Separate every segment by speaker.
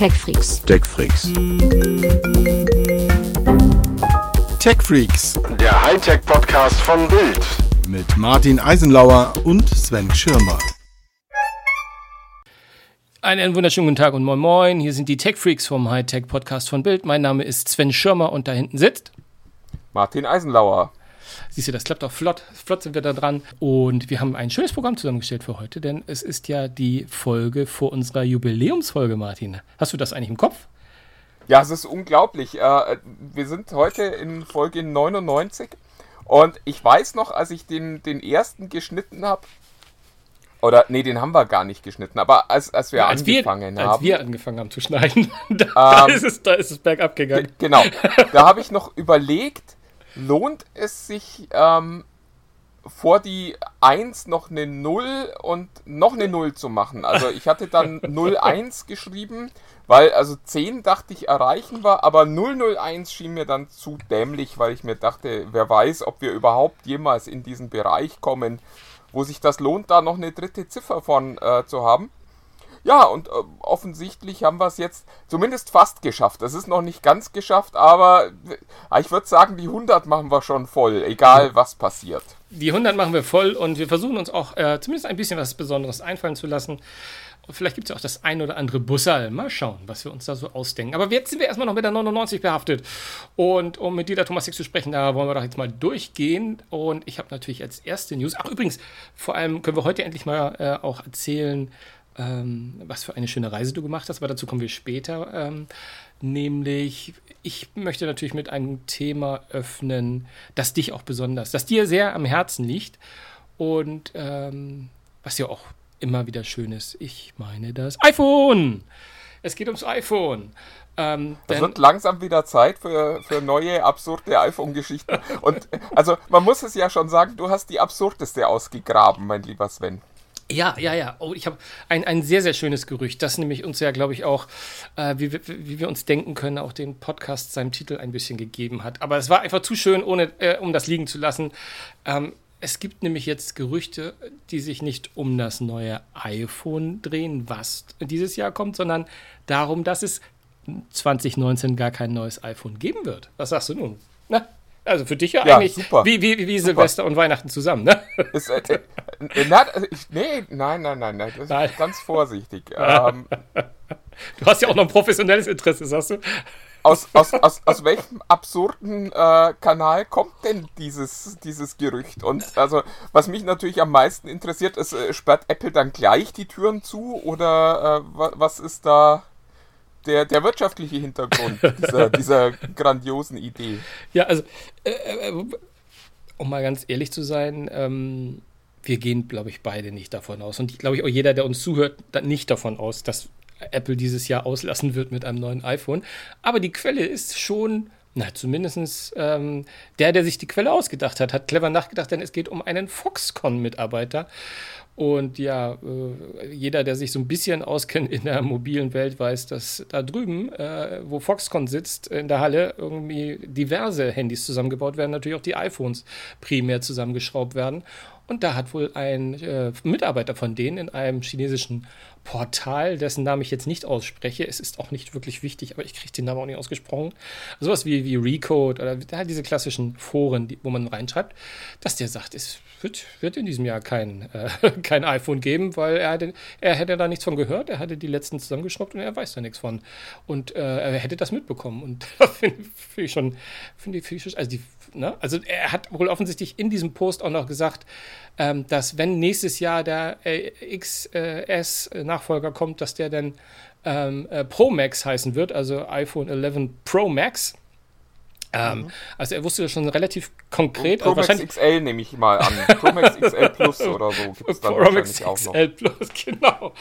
Speaker 1: TechFreaks.
Speaker 2: TechFreaks.
Speaker 3: TechFreaks
Speaker 4: Der Hightech-Podcast von Bild.
Speaker 3: mit Martin Eisenlauer und Sven Schirmer.
Speaker 5: Einen wunderschönen guten Tag und moin moin. Hier sind die Tech Freaks vom Hightech Podcast von Bild. Mein Name ist Sven Schirmer und da hinten sitzt.
Speaker 6: Martin Eisenlauer.
Speaker 5: Siehst du, das klappt auch flott. Flott sind wir da dran. Und wir haben ein schönes Programm zusammengestellt für heute, denn es ist ja die Folge vor unserer Jubiläumsfolge, Martin. Hast du das eigentlich im Kopf?
Speaker 6: Ja, es ist unglaublich. Äh, wir sind heute in Folge 99 und ich weiß noch, als ich den, den ersten geschnitten habe, oder nee, den haben wir gar nicht geschnitten, aber als, als wir
Speaker 5: als
Speaker 6: angefangen
Speaker 5: wir,
Speaker 6: haben.
Speaker 5: Als wir angefangen haben zu schneiden, da, da,
Speaker 6: Ähm,
Speaker 5: ist, es, da ist es bergab gegangen.
Speaker 6: Ge- Genau. Da habe ich noch überlegt, lohnt es sich ähm, vor die 1 noch eine 0 und noch eine 0 zu machen. Also ich hatte dann 01 geschrieben, weil also 10 dachte ich erreichen wir, aber 001 schien mir dann zu dämlich, weil ich mir dachte, wer weiß, ob wir überhaupt jemals in diesen Bereich kommen, wo sich das lohnt, da noch eine dritte Ziffer von äh, zu haben. Ja, und äh, offensichtlich haben wir es jetzt zumindest fast geschafft. Es ist noch nicht ganz geschafft, aber äh, ich würde sagen, die 100 machen wir schon voll, egal was passiert.
Speaker 5: Die 100 machen wir voll und wir versuchen uns auch äh, zumindest ein bisschen was Besonderes einfallen zu lassen. Und vielleicht gibt es ja auch das ein oder andere Bussal. Mal schauen, was wir uns da so ausdenken. Aber jetzt sind wir erstmal noch mit der 99 behaftet. Und um mit dir, der Thomas, zu sprechen, da wollen wir doch jetzt mal durchgehen. Und ich habe natürlich als erste News, ach übrigens, vor allem können wir heute endlich mal äh, auch erzählen, ähm, was für eine schöne Reise du gemacht hast, aber dazu kommen wir später. Ähm, nämlich, ich möchte natürlich mit einem Thema öffnen, das dich auch besonders, das dir sehr am Herzen liegt und ähm, was ja auch immer wieder schön ist. Ich meine das iPhone. Es geht ums iPhone. Ähm,
Speaker 6: Es wird langsam wieder Zeit für, für neue, absurde iPhone-Geschichten. Und also man muss es ja schon sagen, du hast die absurdeste ausgegraben, mein lieber Sven.
Speaker 5: Ja, ja, ja. Oh, ich habe ein, ein sehr, sehr schönes Gerücht, das nämlich uns ja, glaube ich, auch, äh, wie, wir- wie wir uns denken können, auch den Podcast seinem Titel ein bisschen gegeben hat. Aber es war einfach zu schön, ohne, äh, um das liegen zu lassen. Ähm, es gibt nämlich jetzt Gerüchte, die sich nicht um das neue iPhone drehen, was dieses Jahr kommt, sondern darum, dass es 2019 gar kein neues iPhone geben wird. Was sagst du nun? Na, also für dich ja,
Speaker 6: Ja,
Speaker 5: eigentlich
Speaker 6: super.
Speaker 5: wie, wie, wie Silvester und Weihnachten zusammen, ne?
Speaker 6: Ist, äh, äh, na, äh, ich, nee, nein, nein, nein, nein, das ist
Speaker 5: Nein.
Speaker 6: ganz vorsichtig. Ähm,
Speaker 5: Du hast ja auch noch ein professionelles Interesse, sagst du?
Speaker 6: aus, aus, aus, aus welchem absurden äh, Kanal kommt denn dieses, dieses Gerücht? Und also, was mich natürlich am meisten interessiert, ist, äh, sperrt Apple dann gleich die Türen zu oder äh, wa- was ist da der, der wirtschaftliche Hintergrund dieser, dieser grandiosen Idee?
Speaker 5: Ja, also, äh, äh, um mal ganz ehrlich zu sein, ähm, wir gehen, glaube ich, beide nicht davon aus. Und ich glaube ich auch jeder, der uns zuhört, nicht davon aus, dass Apple dieses Jahr auslassen wird mit einem neuen iPhone. Aber die Quelle ist schon, na, zumindest ähm, der, der sich die Quelle ausgedacht hat, hat clever nachgedacht, denn es geht um einen Foxconn-Mitarbeiter. Und ja, äh, jeder, der sich so ein bisschen auskennt in der mobilen Welt, weiß, dass da drüben, äh, wo Foxconn sitzt, in der Halle irgendwie diverse Handys zusammengebaut werden, natürlich auch die iPhones primär zusammengeschraubt werden. Und da hat wohl ein äh, Mitarbeiter von denen in einem chinesischen Portal, dessen Namen ich jetzt nicht ausspreche, es ist auch nicht wirklich wichtig, aber ich kriege den Namen auch nicht ausgesprochen, sowas wie, wie Recode oder halt diese klassischen Foren, die, wo man reinschreibt, dass der sagt, es wird, wird in diesem Jahr kein, äh, kein iPhone geben, weil er, hatte, er hätte da nichts von gehört, er hatte die letzten zusammengeschraubt und er weiß da nichts von. Und äh, er hätte das mitbekommen. Und da finde find ich schon, finde ich, find ich, also, die, ne? also er hat wohl offensichtlich in diesem Post auch noch gesagt, ähm, dass wenn nächstes Jahr der äh, XS-Nachfolger kommt, dass der dann ähm, äh, Pro Max heißen wird, also iPhone 11 Pro Max. Ähm, Also er wusste das schon relativ konkret.
Speaker 6: Pro
Speaker 5: also
Speaker 6: Max XL nehme ich mal an. Pro Max XL Plus oder so gibt es dann
Speaker 5: Pro Max
Speaker 6: wahrscheinlich auch noch.
Speaker 5: XL Plus, genau.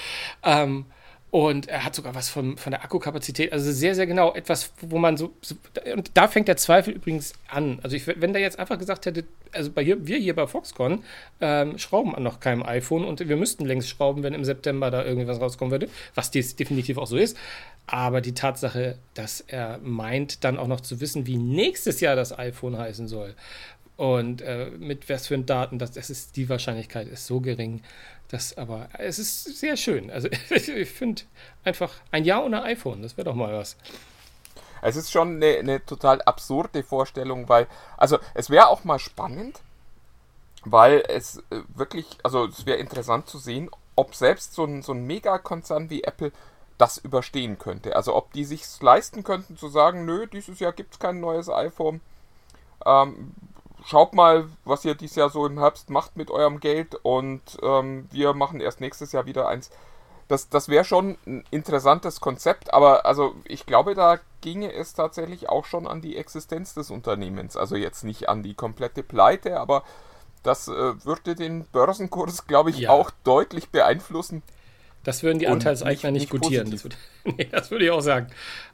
Speaker 5: Ähm, und er hat sogar was von, von der Akkukapazität, also sehr, sehr genau, etwas, wo man so, so und da fängt der Zweifel übrigens an. Also ich, wenn der jetzt einfach gesagt hätte, also bei hier, wir hier bei Foxconn ähm, schrauben an noch keinem iPhone und wir müssten längst schrauben, wenn im September da irgendwas rauskommen würde, was dies definitiv auch so ist. Aber die Tatsache, dass er meint, dann auch noch zu wissen, wie nächstes Jahr das iPhone heißen soll, und äh, mit was für Daten, das, das ist, die Wahrscheinlichkeit ist so gering, dass aber es ist sehr schön. Also ich finde einfach ein Jahr ohne iPhone, das wäre doch mal was.
Speaker 6: Es ist schon eine, eine total absurde Vorstellung, weil, also es wäre auch mal spannend, weil es äh, wirklich, also es wäre interessant zu sehen, ob selbst so ein, so ein Megakonzern wie Apple das überstehen könnte. Also ob die sich leisten könnten zu sagen, nö, dieses Jahr gibt es kein neues iPhone. Ähm, schaut mal, was ihr dieses Jahr so im Herbst macht mit eurem Geld und ähm, wir machen erst nächstes Jahr wieder eins. Das, das wäre schon ein interessantes Konzept, aber also ich glaube, da ginge es tatsächlich auch schon an die Existenz des Unternehmens. Also jetzt nicht an die komplette Pleite, aber das äh, würde den Börsenkurs, glaube ich, ja. auch deutlich beeinflussen.
Speaker 5: Das würden die Anteilseigner nicht, nicht, nicht gutieren. Das, würde, nee, das würde ich auch sagen.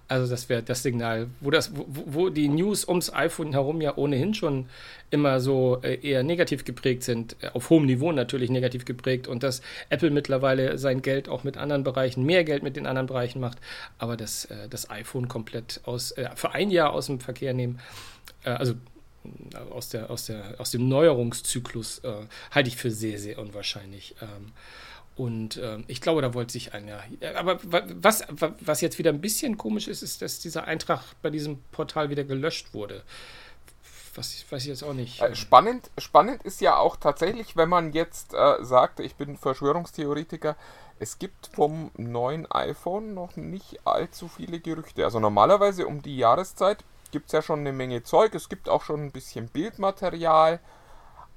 Speaker 5: Also das wäre das Signal, wo, das, wo, wo, die News ums iPhone herum ja ohnehin schon immer so äh, eher negativ geprägt sind, äh, auf hohem Niveau natürlich negativ geprägt und dass Apple mittlerweile sein Geld auch mit anderen Bereichen, mehr Geld mit den anderen Bereichen macht, aber das, äh, das iPhone komplett aus, für ein Jahr aus dem Verkehr nehmen, also aus, der, aus, der, aus dem Neuerungszyklus, halte ich für sehr, sehr unwahrscheinlich. Und äh, ich glaube, da wollte sich einer. Aber was, was jetzt wieder ein bisschen komisch ist, ist, dass dieser Eintrag bei diesem Portal wieder gelöscht wurde. Was weiß ich jetzt auch nicht.
Speaker 6: Äh, spannend, spannend ist ja auch tatsächlich, wenn man jetzt äh, sagt, ich bin Verschwörungstheoretiker, es gibt vom neuen iPhone noch nicht allzu viele Gerüchte. Also normalerweise um die Jahreszeit gibt es ja schon eine Menge Zeug. Es gibt auch schon ein bisschen Bildmaterial.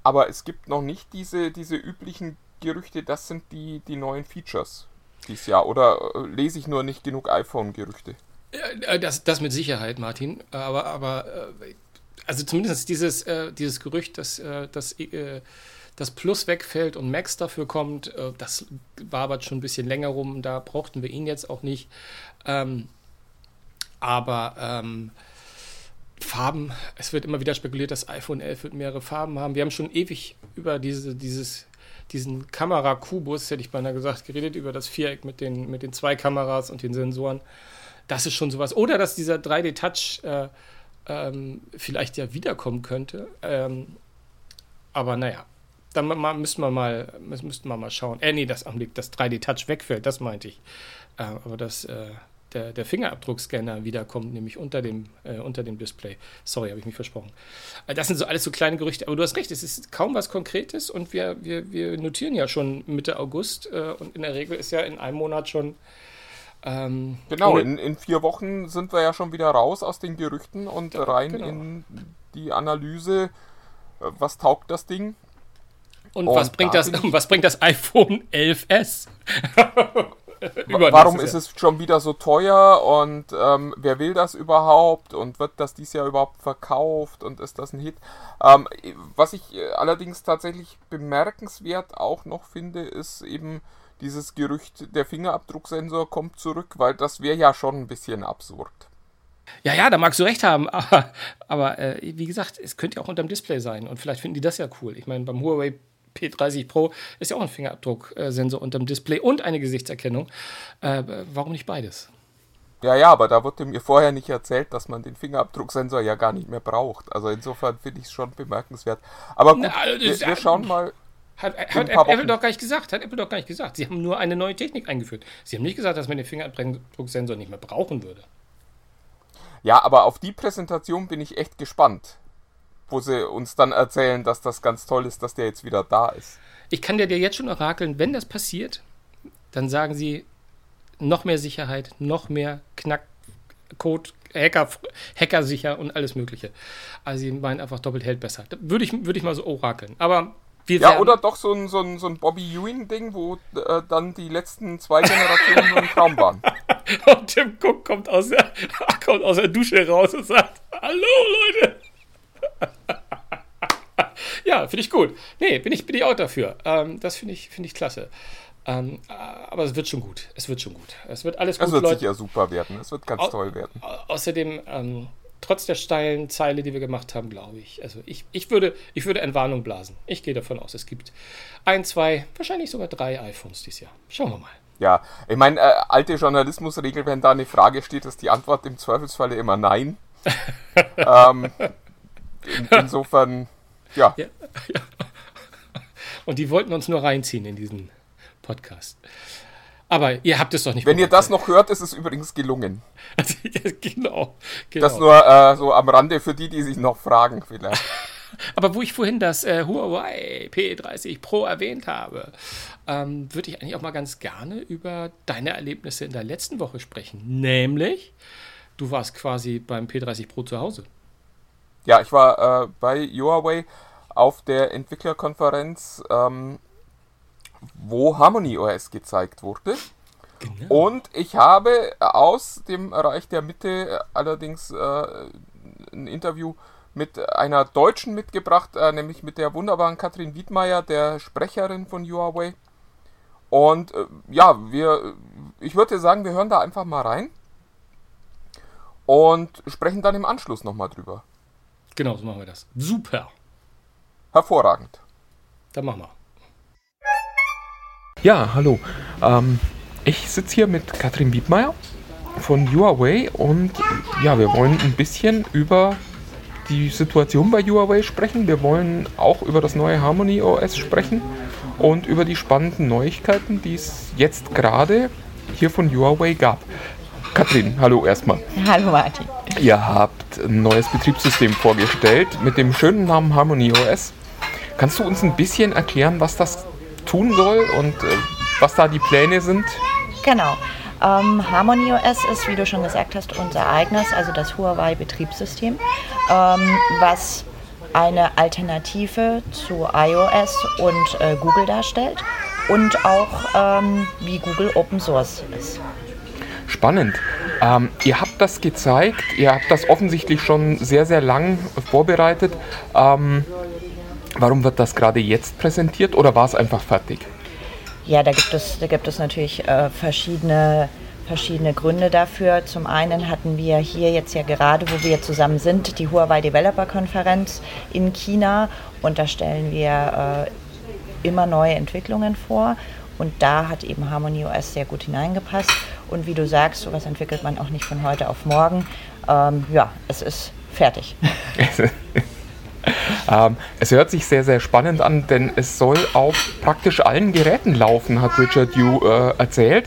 Speaker 6: Aber es gibt noch nicht diese, diese üblichen Gerüchte, das sind die, die neuen Features dieses Jahr. Oder äh, lese ich nur nicht genug iPhone-Gerüchte?
Speaker 5: Äh, das, das mit Sicherheit, Martin. Aber, aber äh, also zumindest dieses, dieses Gerücht, dass, dass das Plus wegfällt und Max dafür kommt, das war aber schon ein bisschen länger rum. Da brauchten wir ihn jetzt auch nicht. Ähm, aber ähm, Farben, es wird immer wieder spekuliert, das iPhone 11 wird mehrere Farben haben. Wir haben schon ewig über diese, dieses diesen Kamerakubus, hätte ich beinahe gesagt, geredet, über das Viereck mit den, mit den zwei Kameras und den Sensoren. Das ist schon sowas. Oder dass dieser 3D-Touch äh, ähm, vielleicht ja wiederkommen könnte. Ähm, aber naja, dann mal, müssen wir mal, müssten wir mal schauen. Äh, nee, das, das 3D-Touch wegfällt, das meinte ich. Äh, aber das, äh, der, der Fingerabdruckscanner wiederkommt, nämlich unter dem, äh, unter dem Display. Sorry, habe ich mich versprochen. Äh, das sind so alles so kleine Gerüchte, aber du hast recht, es ist kaum was Konkretes und wir, wir, wir notieren ja schon Mitte August äh, und in der Regel ist ja in einem Monat schon.
Speaker 6: Ähm, genau, in, in vier Wochen sind wir ja schon wieder raus aus den Gerüchten und ja, rein genau. in die Analyse, äh, was taugt das Ding.
Speaker 5: Und, und was, bringt das, was bringt das iPhone 11S?
Speaker 6: Warum ist es schon wieder so teuer und ähm, wer will das überhaupt und wird das dieses Jahr überhaupt verkauft und ist das ein Hit? Ähm, was ich äh, allerdings tatsächlich bemerkenswert auch noch finde, ist eben dieses Gerücht, der Fingerabdrucksensor kommt zurück, weil das wäre ja schon ein bisschen absurd.
Speaker 5: Ja, ja, da magst du recht haben, aber, aber äh, wie gesagt, es könnte ja auch unterm Display sein und vielleicht finden die das ja cool. Ich meine, beim Huawei P30 Pro ist ja auch ein Fingerabdrucksensor unterm Display und eine Gesichtserkennung. Äh, warum nicht beides?
Speaker 6: Ja, ja, aber da wurde mir vorher nicht erzählt, dass man den Fingerabdrucksensor ja gar nicht mehr braucht. Also insofern finde ich es schon bemerkenswert. Aber gut, Na, also wir, wir, schauen mal.
Speaker 5: Hat, hat Apple doch gar nicht gesagt. Hat Apple doch gar nicht gesagt. Sie haben nur eine neue Technik eingeführt. Sie haben nicht gesagt, dass man den Fingerabdrucksensor nicht mehr brauchen würde.
Speaker 6: Ja, aber auf die Präsentation bin ich echt gespannt wo sie uns dann erzählen, dass das ganz toll ist, dass der jetzt wieder da ist.
Speaker 5: Ich kann dir jetzt schon orakeln, wenn das passiert, dann sagen sie noch mehr Sicherheit, noch mehr Knackcode, Hacker, Hackersicher und alles Mögliche. Also sie meinen einfach doppelt hält besser. Würde ich, würde ich mal so orakeln. Aber
Speaker 6: wir ja, oder doch so ein, so ein, so ein Bobby Ewing-Ding, wo äh, dann die letzten zwei Generationen nur ein Traum waren.
Speaker 5: und Tim Cook kommt aus, der, kommt aus der Dusche raus und sagt: Hallo Leute! ja, finde ich gut. Nee, bin ich, bin ich auch dafür. Ähm, das finde ich, find ich klasse. Ähm, aber es wird schon gut. Es wird schon gut. Es wird alles gut.
Speaker 6: Es wird Leute. sicher super werden. Es wird ganz Au toll werden.
Speaker 5: Außerdem, ähm, trotz der steilen Zeile, die wir gemacht haben, glaube ich. Also ich, ich, würde, ich würde Entwarnung blasen. Ich gehe davon aus, es gibt ein, zwei, wahrscheinlich sogar drei iPhones dieses Jahr. Schauen wir mal.
Speaker 6: Ja, ich meine, äh, alte Journalismusregel, wenn da eine Frage steht, ist die Antwort im Zweifelsfalle immer nein. ähm, in, insofern
Speaker 7: Ja.
Speaker 5: Ja, ja. Und die wollten uns nur reinziehen in diesen Podcast. Aber ihr habt es doch nicht
Speaker 7: Wenn ihr das noch hört, ist es übrigens gelungen.
Speaker 5: genau. genau.
Speaker 7: Das nur äh, so am Rande für die, die sich noch fragen vielleicht.
Speaker 5: Aber wo ich vorhin das äh, Huawei P30 Pro erwähnt habe, ähm, würde ich eigentlich auch mal ganz gerne über deine Erlebnisse in der letzten Woche sprechen. Nämlich, du warst quasi beim P30 Pro zu Hause.
Speaker 7: Ja, ich war äh, bei Huawei auf der Entwicklerkonferenz, ähm, wo Harmony OS gezeigt wurde.
Speaker 5: Genau.
Speaker 7: Und ich habe aus dem Reich der Mitte allerdings äh, ein Interview mit einer Deutschen mitgebracht, äh, nämlich mit der wunderbaren Katrin Wiedmeier, der Sprecherin von Huawei. Und äh, ja, wir, ich würde sagen, wir hören da einfach mal rein und sprechen dann im Anschluss nochmal drüber.
Speaker 5: Genau, so machen wir das. Super.
Speaker 7: Hervorragend.
Speaker 5: Dann machen wir.
Speaker 6: Ja, hallo. Ähm, ich sitze hier mit Katrin Wiedmeier von Huawei und ja, wir wollen ein bisschen über die Situation bei Huawei sprechen. Wir wollen auch über das neue Harmony OS sprechen und über die spannenden Neuigkeiten, die es jetzt gerade hier von Huawei gab. Katrin, hallo erstmal.
Speaker 2: Hallo Martin.
Speaker 6: Ihr habt ein neues Betriebssystem vorgestellt mit dem schönen Namen Harmony OS. Kannst du uns ein bisschen erklären, was das tun soll und äh, was da die Pläne sind?
Speaker 2: Genau. Ähm, Harmony OS ist, wie du schon gesagt hast, unser eigenes, also das Huawei Betriebssystem, ähm, was eine Alternative zu iOS und äh, Google darstellt und auch ähm, wie Google Open Source ist.
Speaker 6: Spannend. Ähm, ihr habt das gezeigt, ihr habt das offensichtlich schon sehr, sehr lang vorbereitet. Ähm, warum wird das gerade jetzt präsentiert oder war es einfach fertig?
Speaker 2: Ja, da gibt es, da gibt es natürlich äh, verschiedene, verschiedene Gründe dafür. Zum einen hatten wir hier jetzt ja gerade, wo wir zusammen sind, die Huawei Developer Konferenz in China und da stellen wir äh, immer neue Entwicklungen vor. Und da hat eben Harmony OS sehr gut hineingepasst. Und wie du sagst, sowas entwickelt man auch nicht von heute auf morgen. Ähm, ja, es ist fertig.
Speaker 6: Ähm, es hört sich sehr, sehr spannend an, denn es soll auf praktisch allen Geräten laufen, hat Richard Yu äh, erzählt.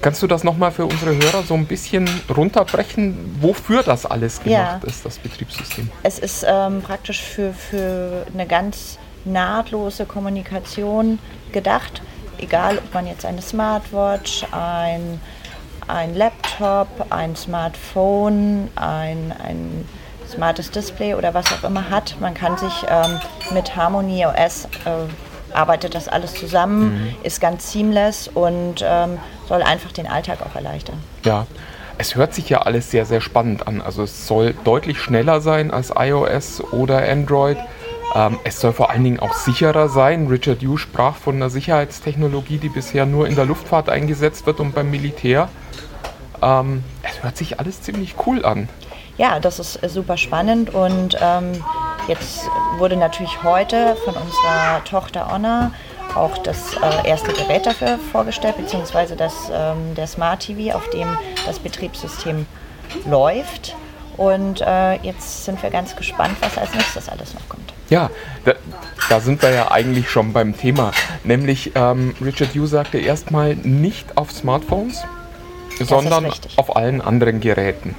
Speaker 6: Kannst du das nochmal für unsere Hörer so ein bisschen runterbrechen, wofür das alles gemacht
Speaker 2: Ja.
Speaker 6: ist, das Betriebssystem?
Speaker 2: Es ist ähm, praktisch für, für eine ganz nahtlose Kommunikation gedacht. Egal, ob man jetzt eine Smartwatch, ein, ein Laptop, ein Smartphone, ein, ein smartes Display oder was auch immer hat. Man kann sich ähm, mit Harmony OS äh, arbeitet das alles zusammen, ist ganz seamless und ähm, soll einfach den Alltag auch erleichtern.
Speaker 6: Ja, es hört sich ja alles sehr, sehr spannend an. Also es soll deutlich schneller sein als iOS oder Android. Ähm, es soll vor allen Dingen auch sicherer sein. Richard Yu sprach von einer Sicherheitstechnologie, die bisher nur in der Luftfahrt eingesetzt wird und beim Militär. Ähm, es hört sich alles ziemlich cool an.
Speaker 2: Ja, das ist äh, super spannend und ähm, jetzt wurde natürlich heute von unserer Tochter Honor auch das äh, erste Gerät dafür vorgestellt, beziehungsweise das, ähm, der Smart TV, auf dem das Betriebssystem läuft. Und äh, jetzt sind wir ganz gespannt, was als nächstes alles noch kommt.
Speaker 6: Ja, da, da sind wir ja eigentlich schon beim Thema. Nämlich, ähm, Richard Yu sagte erstmal nicht auf Smartphones, sondern auf allen anderen Geräten.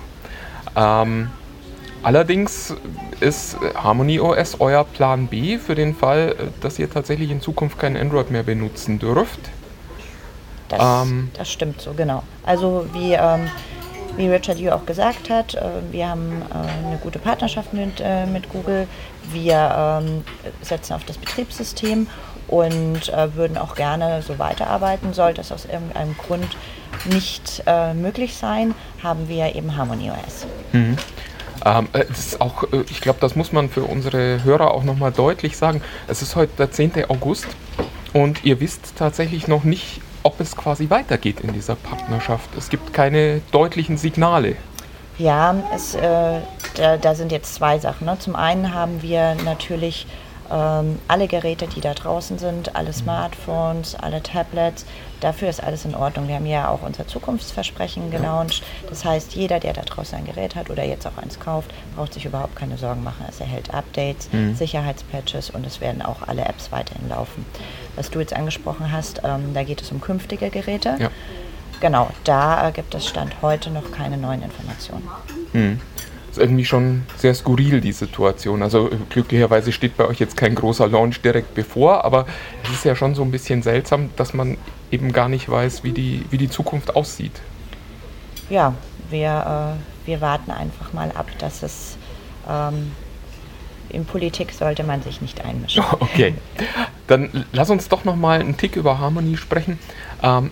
Speaker 6: Ähm, allerdings ist Harmony OS euer Plan B für den Fall, äh, dass ihr tatsächlich in Zukunft kein Android mehr benutzen dürft.
Speaker 2: Das,
Speaker 6: Ähm.
Speaker 2: das stimmt so, genau. Also wie, ähm, wie Richard Yu auch gesagt hat, äh, wir haben äh, eine gute Partnerschaft mit, äh, mit Google. Wir ähm, setzen auf das Betriebssystem und äh, würden auch gerne so weiterarbeiten. Sollte es aus irgendeinem Grund nicht äh, möglich sein, haben wir eben Harmony OS.
Speaker 6: Ähm, äh, das ist auch, ich glaube, das muss man für unsere Hörer auch nochmal deutlich sagen. Es ist heute der 10. August und ihr wisst tatsächlich noch nicht, ob es quasi weitergeht in dieser Partnerschaft. Es gibt keine deutlichen Signale.
Speaker 2: Ja, es, äh, da, da sind jetzt zwei Sachen. Ne? Zum einen haben wir natürlich ähm, alle Geräte, die da draußen sind, alle Smartphones, alle Tablets, dafür ist alles in Ordnung. Wir haben ja auch unser Zukunftsversprechen gelauncht. Das heißt, jeder, der da draußen ein Gerät hat oder jetzt auch eins kauft, braucht sich überhaupt keine Sorgen machen. Es erhält Updates, Sicherheitspatches und es werden auch alle Apps weiterhin laufen. Was du jetzt angesprochen hast, ähm, da geht es um künftige Geräte.
Speaker 6: Ja.
Speaker 2: Genau, da äh, gibt es Stand heute noch keine neuen Informationen.
Speaker 6: Ist irgendwie schon sehr skurril, die Situation. Also äh, glücklicherweise steht bei euch jetzt kein großer Launch direkt bevor, aber es ist ja schon so ein bisschen seltsam, dass man eben gar nicht weiß, wie die, wie die Zukunft aussieht.
Speaker 2: Ja, wir, äh, wir warten einfach mal ab, dass es ähm, in Politik sollte man sich nicht einmischen.
Speaker 6: Okay, dann lass uns doch noch mal einen Tick über Harmony sprechen. Ähm,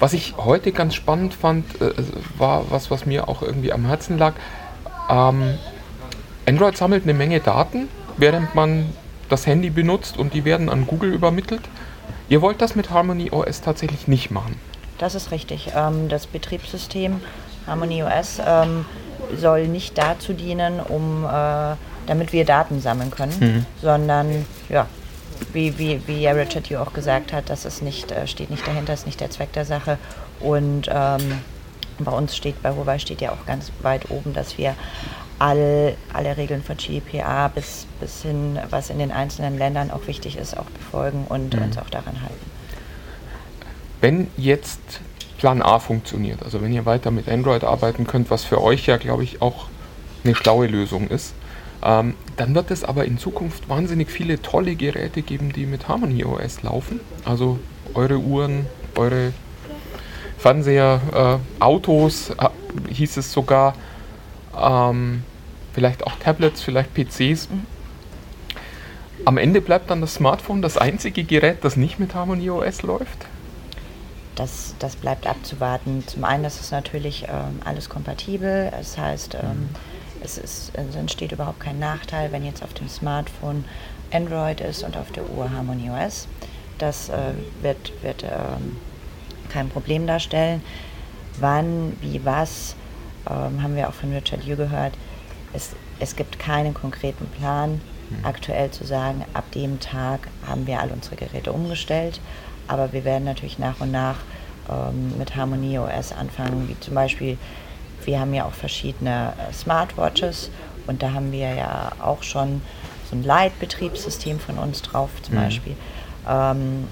Speaker 6: was ich heute ganz spannend fand, äh, war was, was mir auch irgendwie am Herzen lag. Ähm, Android sammelt eine Menge Daten, während man das Handy benutzt und die werden an Google übermittelt. Ihr wollt das mit Harmony OS tatsächlich nicht machen.
Speaker 2: Das ist richtig. Ähm, das Betriebssystem Harmony OS ähm, soll nicht dazu dienen, um, äh, damit wir Daten sammeln können, sondern ja, wie, wie, wie ja Richard Yu auch gesagt hat, das ist nicht, äh, steht nicht dahinter, ist nicht der Zweck der Sache. Und ähm, bei uns steht, bei Huawei steht ja auch ganz weit oben, dass wir all, alle Regeln von GDPR bis, bis hin, was in den einzelnen Ländern auch wichtig ist, auch befolgen und uns auch daran halten.
Speaker 6: Wenn jetzt Plan A funktioniert, also wenn ihr weiter mit Android arbeiten könnt, was für euch ja, glaube ich, auch eine schlaue Lösung ist, ähm, dann wird es aber in Zukunft wahnsinnig viele tolle Geräte geben, die mit Harmony OS laufen. Also eure Uhren, eure Fernseher, äh, Autos, äh, hieß es sogar, ähm, vielleicht auch Tablets, vielleicht PCs. Am Ende bleibt dann das Smartphone das einzige Gerät, das nicht mit Harmony OS läuft.
Speaker 2: Das, das bleibt abzuwarten. Zum einen ist es natürlich ähm, alles kompatibel. Das heißt, ähm, es, ist, es entsteht überhaupt kein Nachteil, wenn jetzt auf dem Smartphone Android ist und auf der Uhr Harmony OS. Das äh, wird, wird ähm, kein Problem darstellen. Wann, wie, was, ähm, haben wir auch von Richard Yu gehört. Es, es gibt keinen konkreten Plan, aktuell zu sagen, ab dem Tag haben wir all unsere Geräte umgestellt. Aber wir werden natürlich nach und nach ähm, mit Harmony OS anfangen, wie zum Beispiel, wir haben ja auch verschiedene äh, Smartwatches und da haben wir ja auch schon so ein Light-Betriebssystem von uns drauf zum Beispiel. Ähm,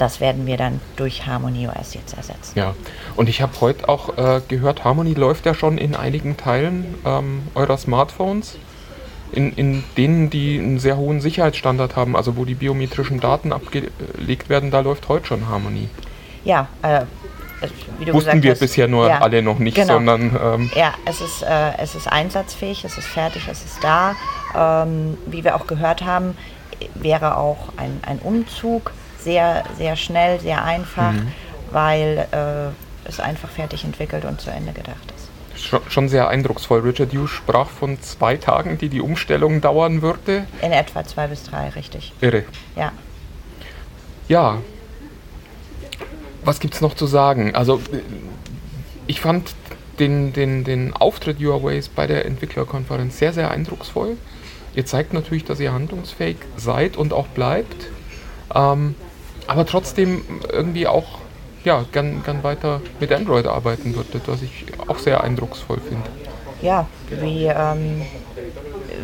Speaker 2: das werden wir dann durch Harmony OS jetzt ersetzen.
Speaker 6: Ja, und ich habe heute auch äh, gehört, Harmony läuft ja schon in einigen Teilen ähm, eurer Smartphones, in, in denen, die einen sehr hohen Sicherheitsstandard haben, also wo die biometrischen Daten abgelegt werden, da läuft heute schon Harmony.
Speaker 2: Ja, äh, wie du
Speaker 6: Wussten wir
Speaker 2: hast,
Speaker 6: bisher nur
Speaker 2: ja,
Speaker 6: alle noch nicht,
Speaker 2: genau.
Speaker 6: sondern ähm,
Speaker 2: Ja, es ist, äh, es ist einsatzfähig, es ist fertig, es ist da. Ähm, wie wir auch gehört haben, wäre auch ein, ein Umzug sehr, sehr schnell, sehr einfach,
Speaker 6: Mhm.
Speaker 2: weil äh, es einfach fertig entwickelt und zu Ende gedacht ist.
Speaker 6: schon, sehr eindrucksvoll. Richard Hughes sprach von zwei Tagen, die die Umstellung dauern würde.
Speaker 2: In etwa zwei bis drei, richtig.
Speaker 6: Irre.
Speaker 2: Ja.
Speaker 6: Ja. Was gibt's noch zu sagen? Also, ich fand den, den, den Auftritt Huawei's bei der Entwicklerkonferenz sehr, sehr eindrucksvoll. Ihr zeigt natürlich, dass ihr handlungsfähig seid und auch bleibt. Ähm, aber trotzdem irgendwie auch ja, gern, gern weiter mit Android arbeiten würdet, was ich auch sehr eindrucksvoll finde.
Speaker 2: Ja, wie, ähm,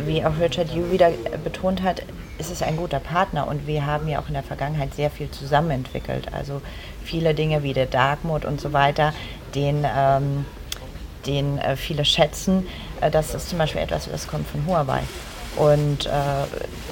Speaker 2: wie auch Richard Yu wieder betont hat, ist es ein guter Partner und wir haben ja auch in der Vergangenheit sehr viel zusammen entwickelt. Also viele Dinge wie der Dark Mode und so weiter, den, ähm, den äh, viele schätzen. Äh, das ist zum Beispiel etwas, das kommt von Huawei. Und äh,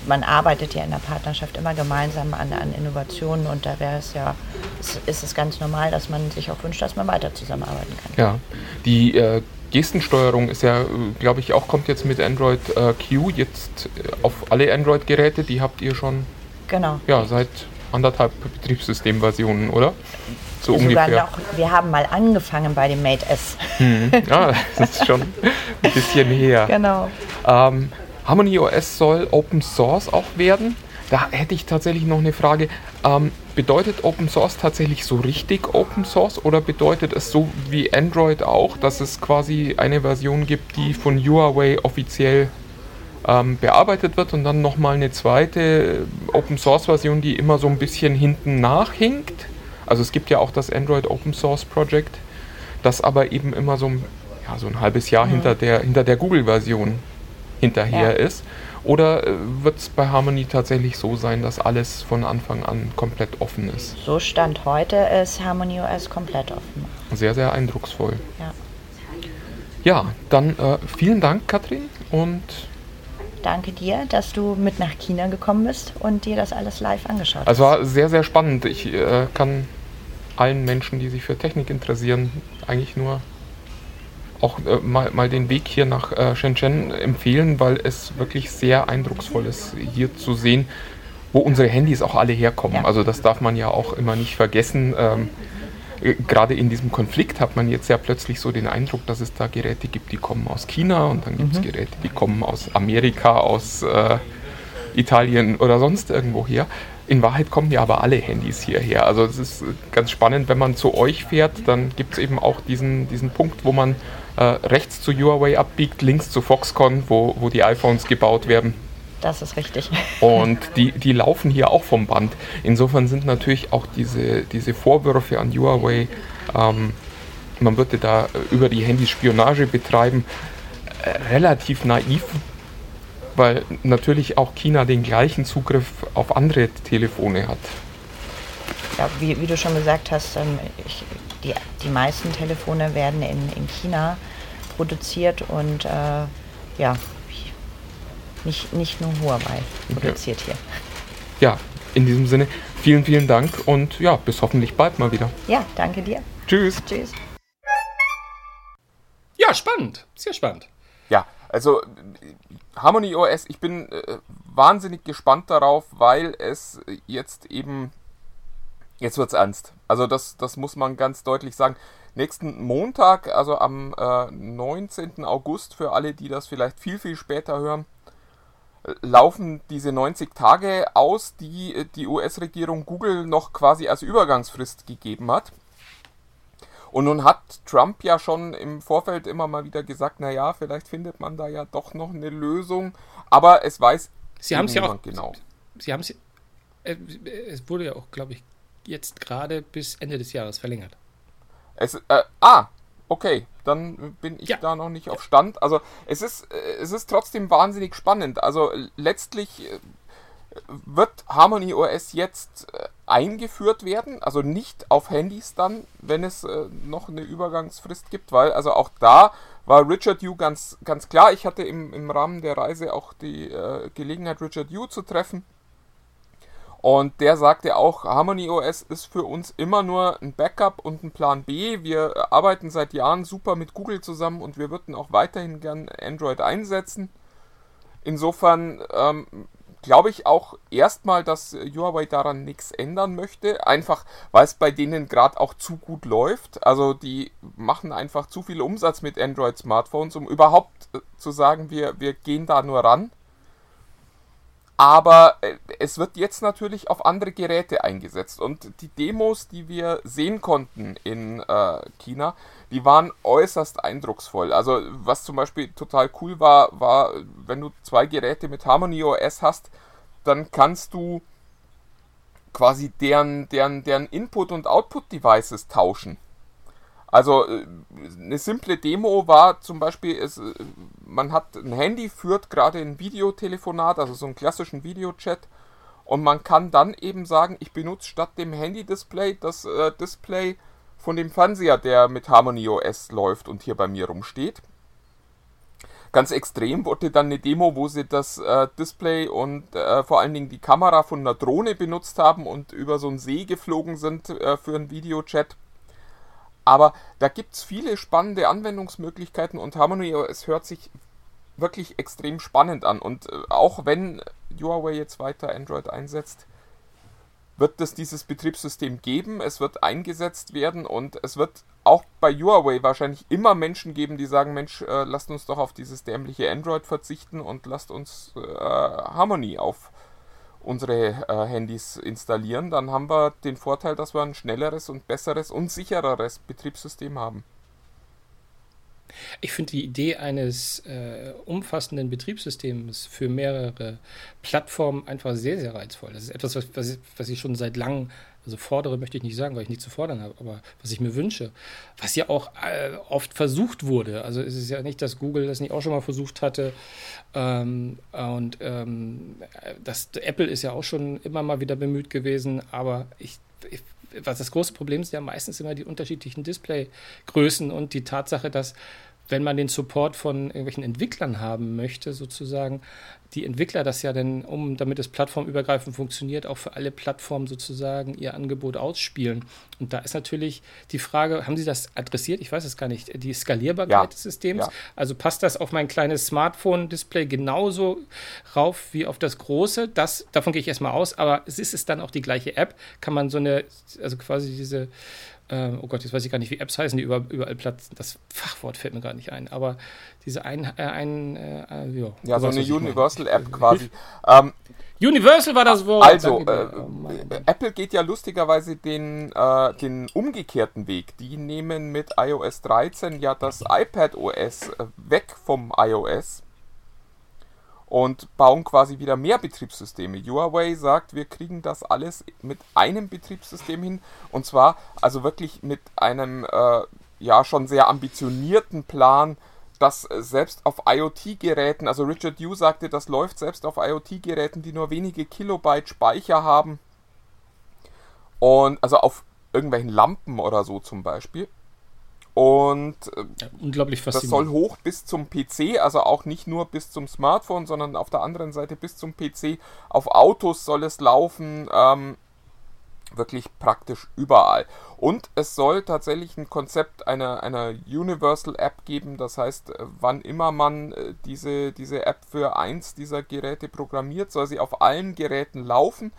Speaker 2: man arbeitet ja in der Partnerschaft immer gemeinsam an, an Innovationen und da wäre es ja, ist, ist es ganz normal, dass man sich auch wünscht, dass man weiter zusammenarbeiten kann.
Speaker 6: Ja, die äh, Gestensteuerung ist ja, glaube ich, auch kommt jetzt mit Android äh, Q jetzt äh, auf alle Android-Geräte. Die habt ihr schon
Speaker 2: Genau.
Speaker 6: ja, seit anderthalb Betriebssystemversionen, oder? So
Speaker 2: Sogar
Speaker 6: ungefähr.
Speaker 2: noch, wir haben mal angefangen bei dem Mate S.
Speaker 6: Ja, das ist schon ein bisschen her.
Speaker 2: Genau.
Speaker 6: Ähm, Harmony OS soll Open Source auch werden. Da hätte ich tatsächlich noch eine Frage. Ähm, bedeutet Open Source tatsächlich so richtig Open Source oder bedeutet es so wie Android auch, dass es quasi eine Version gibt, die von Huawei offiziell
Speaker 1: ähm, bearbeitet wird und dann nochmal eine zweite Open Source Version, die immer so ein bisschen hinten nachhinkt. Also es gibt ja auch das Android Open Source Project, das aber eben immer so ein, ja, so ein halbes Jahr mhm. hinter der, hinter der Google-Version hinterher ja. ist. Oder äh, wird es bei Harmony tatsächlich so sein, dass alles von Anfang an komplett offen ist?
Speaker 2: So stand heute ist Harmony OS komplett offen.
Speaker 1: Sehr, sehr eindrucksvoll. Ja, ja dann äh, vielen Dank, Katrin. Und
Speaker 2: danke dir, dass du mit nach China gekommen bist und dir das alles live angeschaut hast.
Speaker 1: Also war sehr, sehr spannend. Ich äh, kann allen Menschen, die sich für Technik interessieren, eigentlich nur auch äh, mal, mal den Weg hier nach äh, Shenzhen empfehlen, weil es wirklich sehr eindrucksvoll ist, hier zu sehen, wo unsere Handys auch alle herkommen. Ja. Also das darf man ja auch immer nicht vergessen. Ähm, äh, Gerade in diesem Konflikt hat man jetzt ja plötzlich so den Eindruck, dass es da Geräte gibt, die kommen aus China und dann gibt es mhm. Geräte, die kommen aus Amerika, aus äh, Italien oder sonst irgendwo her. In Wahrheit kommen ja aber alle Handys hierher. Also es ist ganz spannend, wenn man zu euch fährt, dann gibt es eben auch diesen, diesen Punkt, wo man äh, rechts zu Huawei abbiegt, links zu Foxconn, wo, wo die iPhones gebaut werden.
Speaker 2: Das ist richtig.
Speaker 1: Und die, die laufen hier auch vom Band. Insofern sind natürlich auch diese, diese Vorwürfe an Huawei, ähm, man würde da über die Handys Spionage betreiben, äh, relativ naiv, weil natürlich auch China den gleichen Zugriff auf andere Telefone hat.
Speaker 2: Ja, wie, wie du schon gesagt hast, ähm, ich, die, die meisten Telefone werden in, in China produziert und äh, ja, nicht, nicht nur Huawei produziert hier.
Speaker 1: Ja, in diesem Sinne, vielen, vielen Dank und ja, bis hoffentlich bald mal wieder.
Speaker 2: Ja, danke dir.
Speaker 1: Tschüss.
Speaker 2: Tschüss.
Speaker 5: Ja, spannend. Sehr spannend.
Speaker 6: Ja, also Harmony OS, ich bin äh, wahnsinnig gespannt darauf, weil es jetzt eben, jetzt wird es ernst. Also das, das muss man ganz deutlich sagen. Nächsten Montag, also am äh, 19. August, für alle, die das vielleicht viel, viel später hören, laufen diese 90 Tage aus, die die US-Regierung Google noch quasi als Übergangsfrist gegeben hat. Und nun hat Trump ja schon im Vorfeld immer mal wieder gesagt, naja, vielleicht findet man da ja doch noch eine Lösung, aber es weiß
Speaker 5: Sie haben es ja auch genau. Sie haben es äh, es wurde ja auch, glaube ich, jetzt gerade bis Ende des Jahres verlängert.
Speaker 6: Es, äh, ah, okay, dann bin ich ja. da noch nicht auf Stand. Also es ist, äh, es ist trotzdem wahnsinnig spannend. Also letztlich äh, wird Harmony OS jetzt äh, eingeführt werden, also nicht auf Handys dann, wenn es noch eine Übergangsfrist gibt, weil also auch da war Richard Yu ganz, ganz klar. Ich hatte im, im Rahmen der Reise auch die Gelegenheit, Richard Yu zu treffen. Und der sagte auch, Harmony OS ist für uns immer nur ein Backup und ein Plan B. Wir arbeiten seit Jahren super mit Google zusammen und wir würden auch weiterhin gern Android einsetzen. Insofern ähm, glaube ich auch erstmal, dass Huawei daran nichts ändern möchte. Einfach, weil es bei denen gerade auch zu gut läuft. Also die machen einfach zu viel Umsatz mit Android-Smartphones, um überhaupt äh, zu sagen, wir, wir gehen da nur ran. Aber äh, es wird jetzt natürlich auf andere Geräte eingesetzt. Und die Demos, die wir sehen konnten in äh, China, die waren äußerst eindrucksvoll. Also was zum Beispiel total cool war, war, wenn du zwei Geräte mit Harmony OS hast, dann kannst du quasi deren, deren, deren Input- und Output-Devices tauschen. Also äh, eine simple Demo war zum Beispiel, es, äh, man hat ein Handy, führt gerade ein Videotelefonat, also so einen klassischen Videochat und man kann dann eben sagen, ich benutze statt dem Handy-Display das äh, Display von dem Fernseher, der mit Harmony OS läuft und hier bei mir rumsteht. Ganz extrem wurde dann eine Demo, wo sie das äh, Display und äh, vor allen Dingen die Kamera von einer Drohne benutzt haben und über so einen See geflogen sind äh, für einen Videochat. Aber da gibt es viele spannende Anwendungsmöglichkeiten und Harmony OS hört sich wirklich extrem spannend an. Und äh, auch wenn Huawei jetzt weiter Android einsetzt, wird es dieses Betriebssystem geben, es wird eingesetzt werden und es wird auch bei Huawei wahrscheinlich immer Menschen geben, die sagen, Mensch, äh, lasst uns doch auf dieses dämliche Android verzichten und lasst uns äh, Harmony auf unsere äh, Handys installieren. Dann haben wir den Vorteil, dass wir ein schnelleres und besseres und sichereres Betriebssystem haben.
Speaker 5: ich finde die Idee eines äh, umfassenden Betriebssystems für mehrere Plattformen einfach sehr, sehr reizvoll. Das ist etwas, was, was, was ich schon seit langem also fordere möchte ich nicht sagen, weil ich nichts zu fordern habe, aber was ich mir wünsche, was ja auch äh, oft versucht wurde. Also es ist ja nicht, dass Google das nicht auch schon mal versucht hatte. Ähm, und ähm, das, Apple ist ja auch schon immer mal wieder bemüht gewesen, aber ich, ich was das große Problem ist ja meistens immer die unterschiedlichen Displaygrößen und die Tatsache, dass wenn man den Support von irgendwelchen Entwicklern haben möchte, sozusagen, die Entwickler das ja dann, um damit es plattformübergreifend funktioniert, auch für alle Plattformen sozusagen ihr Angebot ausspielen. Und da ist natürlich die Frage, haben Sie das adressiert? Ich weiß es gar nicht. Die Skalierbarkeit ja. des Systems. Ja. Also passt das auf mein kleines Smartphone-Display genauso rauf wie auf das große? Das, davon gehe ich erstmal aus, aber ist es dann auch die gleiche App? Kann man so eine, also quasi diese äh, oh Gott, jetzt weiß ich gar nicht, wie Apps heißen, die über, überall platzen. Das Fachwort fällt mir gar nicht ein, aber diese ein, äh, ein äh, äh ja,
Speaker 6: ja so eine Universal-App quasi. Ähm,
Speaker 5: Universal war das Wort.
Speaker 6: Also, äh, oh Apple geht ja lustigerweise den, äh, den umgekehrten Weg. Die nehmen mit iOS 13 ja das iPad OS äh, weg vom iOS und bauen quasi wieder mehr Betriebssysteme. Huawei sagt, wir kriegen das alles mit einem Betriebssystem hin. Und zwar also wirklich mit einem äh, ja schon sehr ambitionierten Plan, dass selbst auf IoT-Geräten, also Richard Yu sagte, das läuft selbst auf IoT-Geräten, die nur wenige Kilobyte Speicher haben. Und also auf irgendwelchen Lampen oder so zum Beispiel und
Speaker 5: äh, ja, unglaublich
Speaker 6: das soll hoch bis zum PC, also auch nicht nur bis zum Smartphone, sondern auf der anderen Seite bis zum PC. Auf Autos soll es laufen, ähm, wirklich praktisch überall. Und es soll tatsächlich ein Konzept einer, einer Universal App geben, das heißt, äh, wann immer man äh, diese, diese App für eins dieser Geräte programmiert, soll sie auf allen Geräten laufen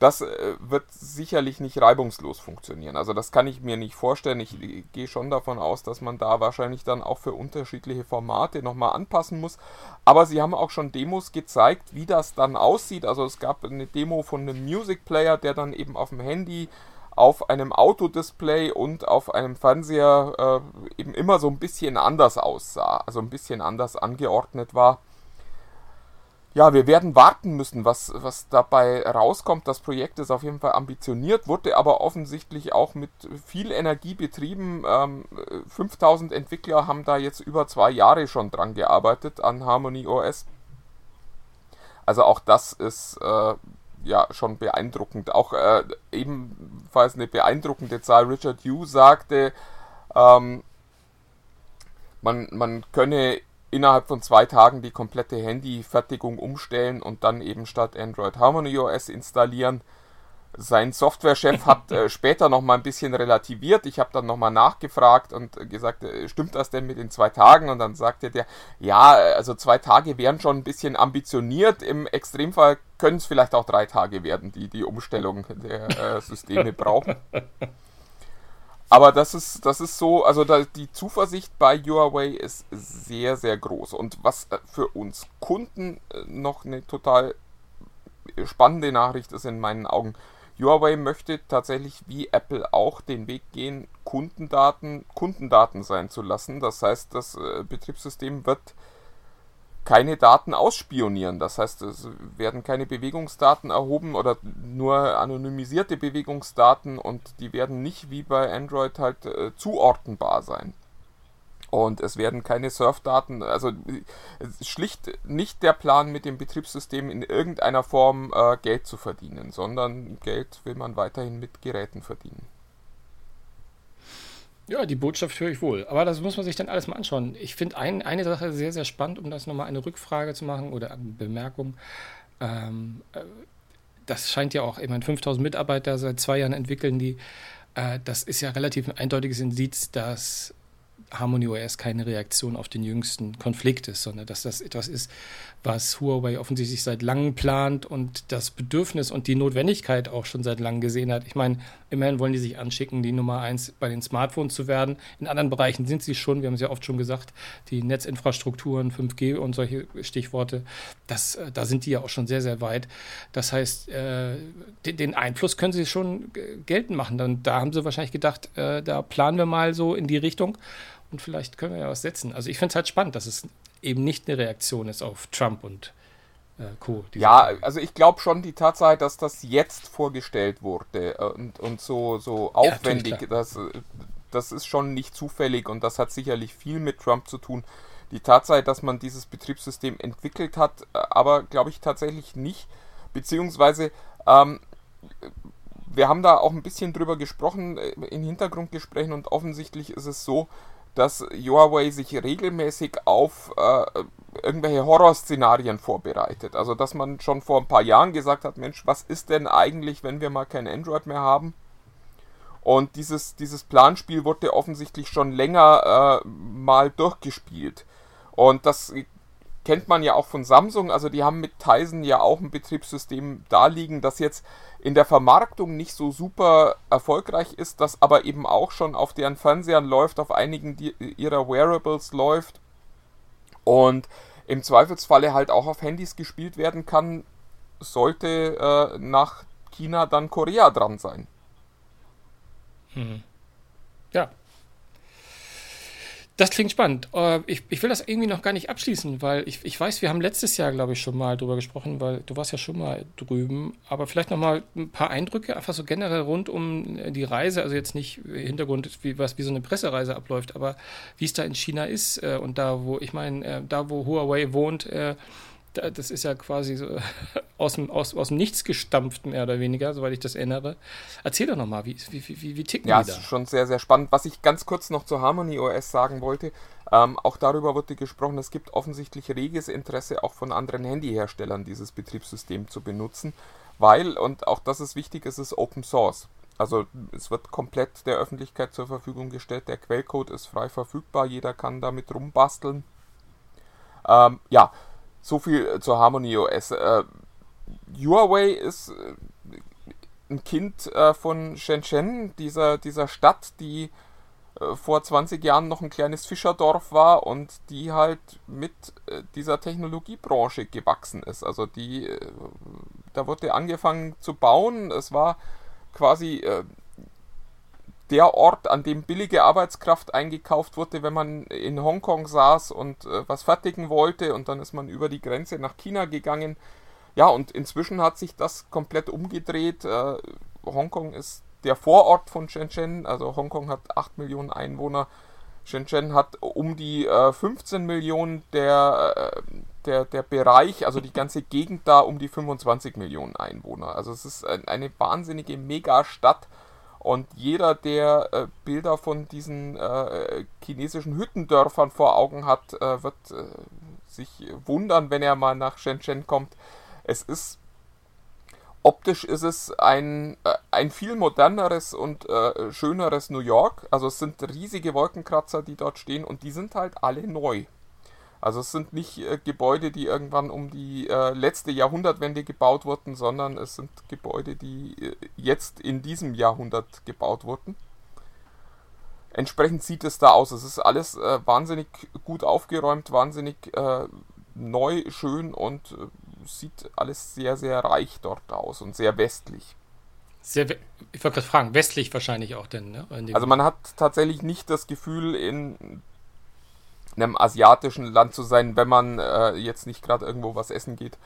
Speaker 6: das äh, wird sicherlich nicht reibungslos funktionieren. Also das kann ich mir nicht vorstellen. Ich gehe schon davon aus, dass man da wahrscheinlich dann auch für unterschiedliche Formate nochmal anpassen muss. Aber sie haben auch schon Demos gezeigt, wie das dann aussieht. Also es gab eine Demo von einem Music Player, der dann eben auf dem Handy auf einem Autodisplay und auf einem Fernseher äh, eben immer so ein bisschen anders aussah, also ein bisschen anders angeordnet war ja, wir werden warten müssen, was, was dabei rauskommt. Das Projekt ist auf jeden Fall ambitioniert, wurde aber offensichtlich auch mit viel Energie betrieben. Ähm, 5000 Entwickler haben da jetzt über zwei Jahre schon dran gearbeitet an Harmony OS. Also auch das ist äh, ja schon beeindruckend. Auch äh, ebenfalls eine beeindruckende Zahl. Richard Yu sagte, ähm, man, man könne innerhalb von zwei Tagen die komplette Handyfertigung umstellen und dann eben statt Android Harmony OS installieren. Sein Softwarechef hat äh, später noch mal ein bisschen relativiert. Ich habe dann noch mal nachgefragt und gesagt, äh, stimmt das denn mit den zwei Tagen? Und dann sagte der, ja, also zwei Tage wären schon ein bisschen ambitioniert. Im Extremfall können es vielleicht auch drei Tage werden, die die Umstellung der äh, Systeme brauchen. Aber das ist, das ist so, also da, die Zuversicht bei Huawei ist sehr, sehr groß. Und was äh, für uns Kunden äh, noch eine total spannende Nachricht ist in meinen Augen, Huawei möchte tatsächlich wie Apple auch den Weg gehen, Kundendaten Kundendaten sein zu lassen. Das heißt, das äh, Betriebssystem wird keine Daten ausspionieren. Das heißt, es werden keine Bewegungsdaten erhoben oder nur anonymisierte Bewegungsdaten und die werden nicht wie bei Android halt äh, zuordnenbar sein. Und es werden keine Surfdaten, also schlicht nicht der Plan mit dem Betriebssystem in irgendeiner Form äh, Geld zu verdienen, sondern Geld will man weiterhin mit Geräten verdienen.
Speaker 5: Ja, die Botschaft höre ich wohl. Aber das muss man sich dann alles mal anschauen. Ich finde ein, eine Sache sehr, sehr spannend, um das nochmal eine Rückfrage zu machen oder eine Bemerkung. Ähm, äh, das scheint ja auch, ich meine, 5000 Mitarbeiter seit zwei Jahren entwickeln die. Äh, das ist ja relativ ein eindeutiges Indiz, dass Harmony OS keine Reaktion auf den jüngsten Konflikt ist, sondern dass das etwas ist, was Huawei offensichtlich seit langem plant und das Bedürfnis und die Notwendigkeit auch schon seit langem gesehen hat. Ich meine, immerhin wollen die sich anschicken, die Nummer eins bei den Smartphones zu werden. In anderen Bereichen sind sie schon, wir haben es ja oft schon gesagt, die Netzinfrastrukturen, 5G und solche Stichworte, das, äh, da sind die ja auch schon sehr, sehr weit. Das heißt, äh, den Einfluss können sie schon geltend machen. Dann, da haben sie wahrscheinlich gedacht, äh, da planen wir mal so in die Richtung und vielleicht können wir ja was setzen. Also ich finde es halt spannend, dass es eben nicht eine Reaktion ist auf Trump und äh, Co.
Speaker 6: Ja, Frage. also ich glaube schon die Tatsache, dass das jetzt vorgestellt wurde äh, und, und so, so aufwendig, ja, das, das ist schon nicht zufällig und das hat sicherlich viel mit Trump zu tun. Die Tatsache, dass man dieses Betriebssystem entwickelt hat, äh, aber glaube ich tatsächlich nicht, beziehungsweise ähm, wir haben da auch ein bisschen drüber gesprochen äh, in Hintergrundgesprächen und offensichtlich ist es so, dass Huawei sich regelmäßig auf äh, irgendwelche Horrorszenarien vorbereitet. Also dass man schon vor ein paar Jahren gesagt hat, Mensch, was ist denn eigentlich, wenn wir mal kein Android mehr haben? Und dieses, dieses Planspiel wurde offensichtlich schon länger äh, mal durchgespielt. Und das kennt man ja auch von Samsung. Also die haben mit Tizen ja auch ein Betriebssystem da liegen, das jetzt in der Vermarktung nicht so super erfolgreich ist, das aber eben auch schon auf deren Fernsehern läuft, auf einigen ihrer Wearables läuft und im Zweifelsfalle halt auch auf Handys gespielt werden kann, sollte äh, nach China dann Korea dran sein.
Speaker 5: Hm. Ja, das klingt spannend. Äh, ich, ich, will das irgendwie noch gar nicht abschließen, weil ich, ich weiß, wir haben letztes Jahr, glaube ich, schon mal drüber gesprochen, weil du warst ja schon mal drüben. Aber vielleicht noch mal ein paar Eindrücke, einfach so generell rund um die Reise. Also jetzt nicht Hintergrund, wie, was, wie so eine Pressereise abläuft, aber wie es da in China ist äh, und da, wo, ich meine, äh, da, wo Huawei wohnt, das ist ja quasi so aus dem, aus, aus dem Nichts gestampft, mehr oder weniger, soweit ich das erinnere. Erzähl doch nochmal, wie, wie, wie, wie ticken
Speaker 6: ja,
Speaker 5: die da?
Speaker 6: Ja, ist schon sehr, sehr spannend. Was ich ganz kurz noch zu Harmony OS sagen wollte, ähm, auch darüber wurde gesprochen, es gibt offensichtlich reges Interesse auch von anderen Handyherstellern, dieses Betriebssystem zu benutzen, weil, und auch das ist wichtig, es ist Open Source. Also es wird komplett der Öffentlichkeit zur Verfügung gestellt, der Quellcode ist frei verfügbar, jeder kann damit rumbasteln. Ähm, ja, so viel äh, zur Harmony OS. Äh, Huawei ist äh, ein Kind äh, von Shenzhen, dieser, dieser Stadt, die äh, vor 20 Jahren noch ein kleines Fischerdorf war und die halt mit dieser Technologiebranche gewachsen ist. Also die, da wurde angefangen zu bauen. Es war quasi der Ort, an dem billige Arbeitskraft eingekauft wurde, wenn man in Hongkong saß und äh, was fertigen wollte und dann ist man über die Grenze nach China gegangen. Ja, und inzwischen hat sich das komplett umgedreht. Äh, Hongkong ist der Vorort von Shenzhen, also Hongkong hat 8 Millionen Einwohner. Shenzhen hat um die äh, 15 Millionen, der, äh, der, der Bereich, also die ganze Gegend da um die 25 Millionen Einwohner. Also es ist eine wahnsinnige Megastadt und jeder, der äh, Bilder von diesen äh, chinesischen Hüttendörfern vor Augen hat, äh, wird äh, sich wundern, wenn er mal nach Shenzhen kommt. Es ist optisch ist es ein, äh, ein viel moderneres und äh, schöneres New York. Also es sind riesige Wolkenkratzer, die dort stehen und die sind halt alle neu. Also es sind nicht äh, Gebäude, die irgendwann um die äh, letzte Jahrhundertwende gebaut wurden, sondern es sind Gebäude, die äh, jetzt in diesem Jahrhundert gebaut wurden. Entsprechend sieht es da aus. Es ist alles äh, wahnsinnig gut aufgeräumt, wahnsinnig äh, neu, schön und äh, sieht alles sehr, sehr reich dort aus und sehr westlich.
Speaker 5: Sehr, ich wollte gerade fragen, westlich wahrscheinlich auch denn, ne?
Speaker 6: Also man hat tatsächlich nicht das Gefühl, in einem asiatischen Land zu sein, wenn man äh, jetzt nicht gerade irgendwo was essen geht,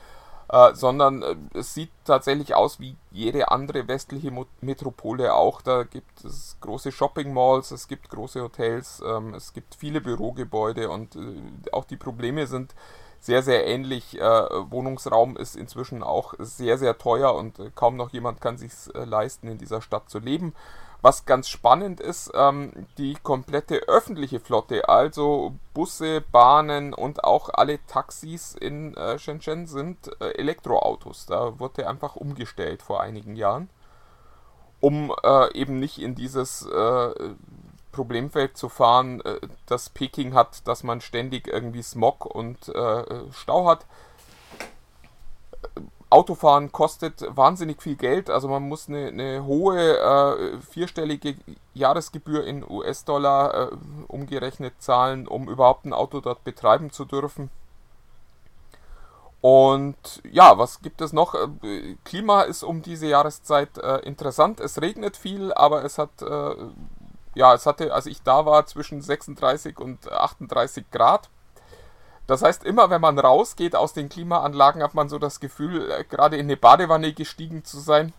Speaker 6: äh, sondern äh, es sieht tatsächlich aus wie jede andere westliche Mo Metropole auch. Da gibt es große Shopping Malls, es gibt große Hotels, ähm, es gibt viele Bürogebäude und äh, auch die Probleme sind sehr, sehr ähnlich. Äh, Wohnungsraum ist inzwischen auch sehr, sehr teuer und äh, kaum noch jemand kann sich leisten, in dieser Stadt zu leben. Was ganz spannend ist, ähm, die komplette öffentliche Flotte, also Busse, Bahnen und auch alle Taxis in äh, Shenzhen sind äh, Elektroautos. Da wurde einfach umgestellt vor einigen Jahren, um äh, eben nicht in dieses äh, Problemfeld zu fahren, äh, das Peking hat, dass man ständig irgendwie Smog und äh, Stau hat Autofahren kostet wahnsinnig viel Geld. Also man muss eine, eine hohe äh, vierstellige Jahresgebühr in US-Dollar äh, umgerechnet zahlen, um überhaupt ein Auto dort betreiben zu dürfen. Und ja, was gibt es noch? Äh, Klima ist um diese Jahreszeit äh, interessant. Es regnet viel, aber es hat äh, ja, es hatte, als ich da war, zwischen 36 und 38 Grad. Das heißt, immer wenn man rausgeht aus den Klimaanlagen, hat man so das Gefühl, äh, gerade in eine Badewanne gestiegen zu sein.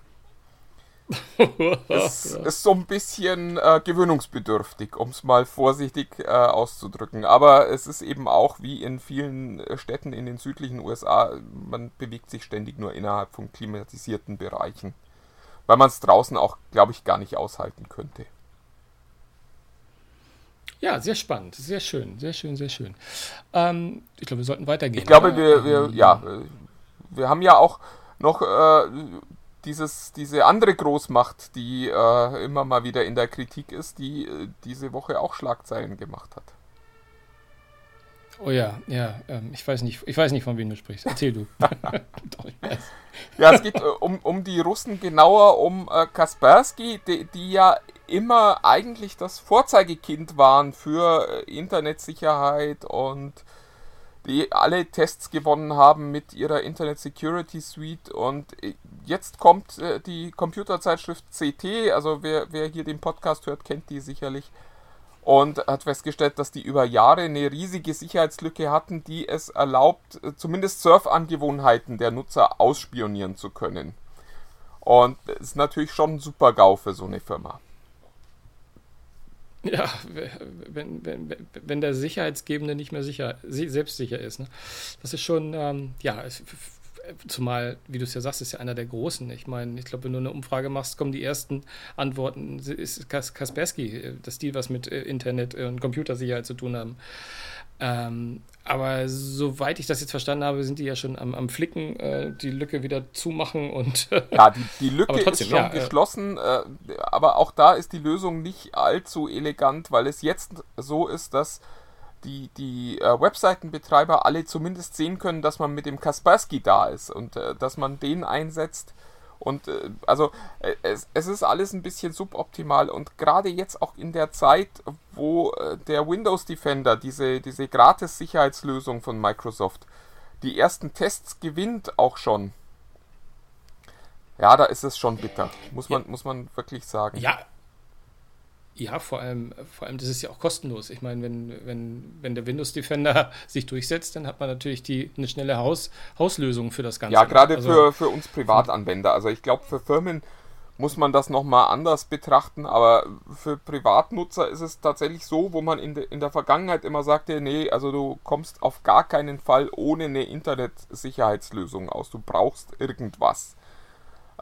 Speaker 6: es ist so ein bisschen äh, gewöhnungsbedürftig, um es mal vorsichtig äh, auszudrücken. Aber es ist eben auch wie in vielen äh, Städten in den südlichen USA, man bewegt sich ständig nur innerhalb von klimatisierten Bereichen. Weil man es draußen auch, glaube ich, gar nicht aushalten könnte.
Speaker 5: Ja, sehr spannend, sehr schön, sehr schön, sehr schön. Ähm, ich glaube, wir sollten weitergehen.
Speaker 6: Ich glaube, wir, wir, ja, wir haben ja auch noch äh, dieses, diese andere Großmacht, die äh, immer mal wieder in der Kritik ist, die äh, diese Woche auch Schlagzeilen gemacht hat.
Speaker 5: Oh ja, ja, ähm, ich weiß nicht, ich weiß nicht, von wem du sprichst. Erzähl du.
Speaker 6: ja, es geht äh, um, um die Russen, genauer um äh, Kaspersky, die, die ja immer eigentlich das Vorzeigekind waren für äh, Internetsicherheit und die alle Tests gewonnen haben mit ihrer Internet Security Suite und äh, jetzt kommt äh, die Computerzeitschrift CT, also wer, wer hier den Podcast hört, kennt die sicherlich und hat festgestellt, dass die über Jahre eine riesige Sicherheitslücke hatten, die es erlaubt, äh, zumindest Surfangewohnheiten der Nutzer ausspionieren zu können. Und das ist natürlich schon ein super GAU für so eine Firma.
Speaker 5: Ja, wenn, wenn, wenn der Sicherheitsgebende nicht mehr sicher, selbstsicher ist. Ne? Das ist schon, ähm, ja, zumal, wie du es ja sagst, ist ja einer der Großen. Ich meine, ich glaube, wenn du eine Umfrage machst, kommen die ersten Antworten, ist Kas Kaspersky, äh, dass die was mit äh, Internet und Computersicherheit zu tun haben. Ähm, aber soweit ich das jetzt verstanden habe, sind die ja schon am, am Flicken, äh, die Lücke wieder zumachen und.
Speaker 6: ja, die, die Lücke trotzdem, ist schon ja, geschlossen, äh, aber auch da ist die Lösung nicht allzu elegant, weil es jetzt so ist, dass die, die äh, Webseitenbetreiber alle zumindest sehen können, dass man mit dem Kaspersky da ist und äh, dass man den einsetzt. Und äh, also äh, es, es ist alles ein bisschen suboptimal und gerade jetzt auch in der Zeit, wo äh, der Windows Defender, diese, diese Gratis-Sicherheitslösung von Microsoft, die ersten Tests gewinnt auch schon. Ja, da ist es schon bitter, muss man, ja. muss man wirklich sagen.
Speaker 5: Ja, ja, vor allem, vor allem, das ist ja auch kostenlos. Ich meine, wenn, wenn, wenn der Windows Defender sich durchsetzt, dann hat man natürlich die, eine schnelle Haus, Hauslösung für das Ganze.
Speaker 6: Ja, gerade also, für, für uns Privatanwender. Also ich glaube, für Firmen muss man das nochmal anders betrachten, aber für Privatnutzer ist es tatsächlich so, wo man in, de, in der Vergangenheit immer sagte, nee, also du kommst auf gar keinen Fall ohne eine Internetsicherheitslösung aus. Du brauchst irgendwas.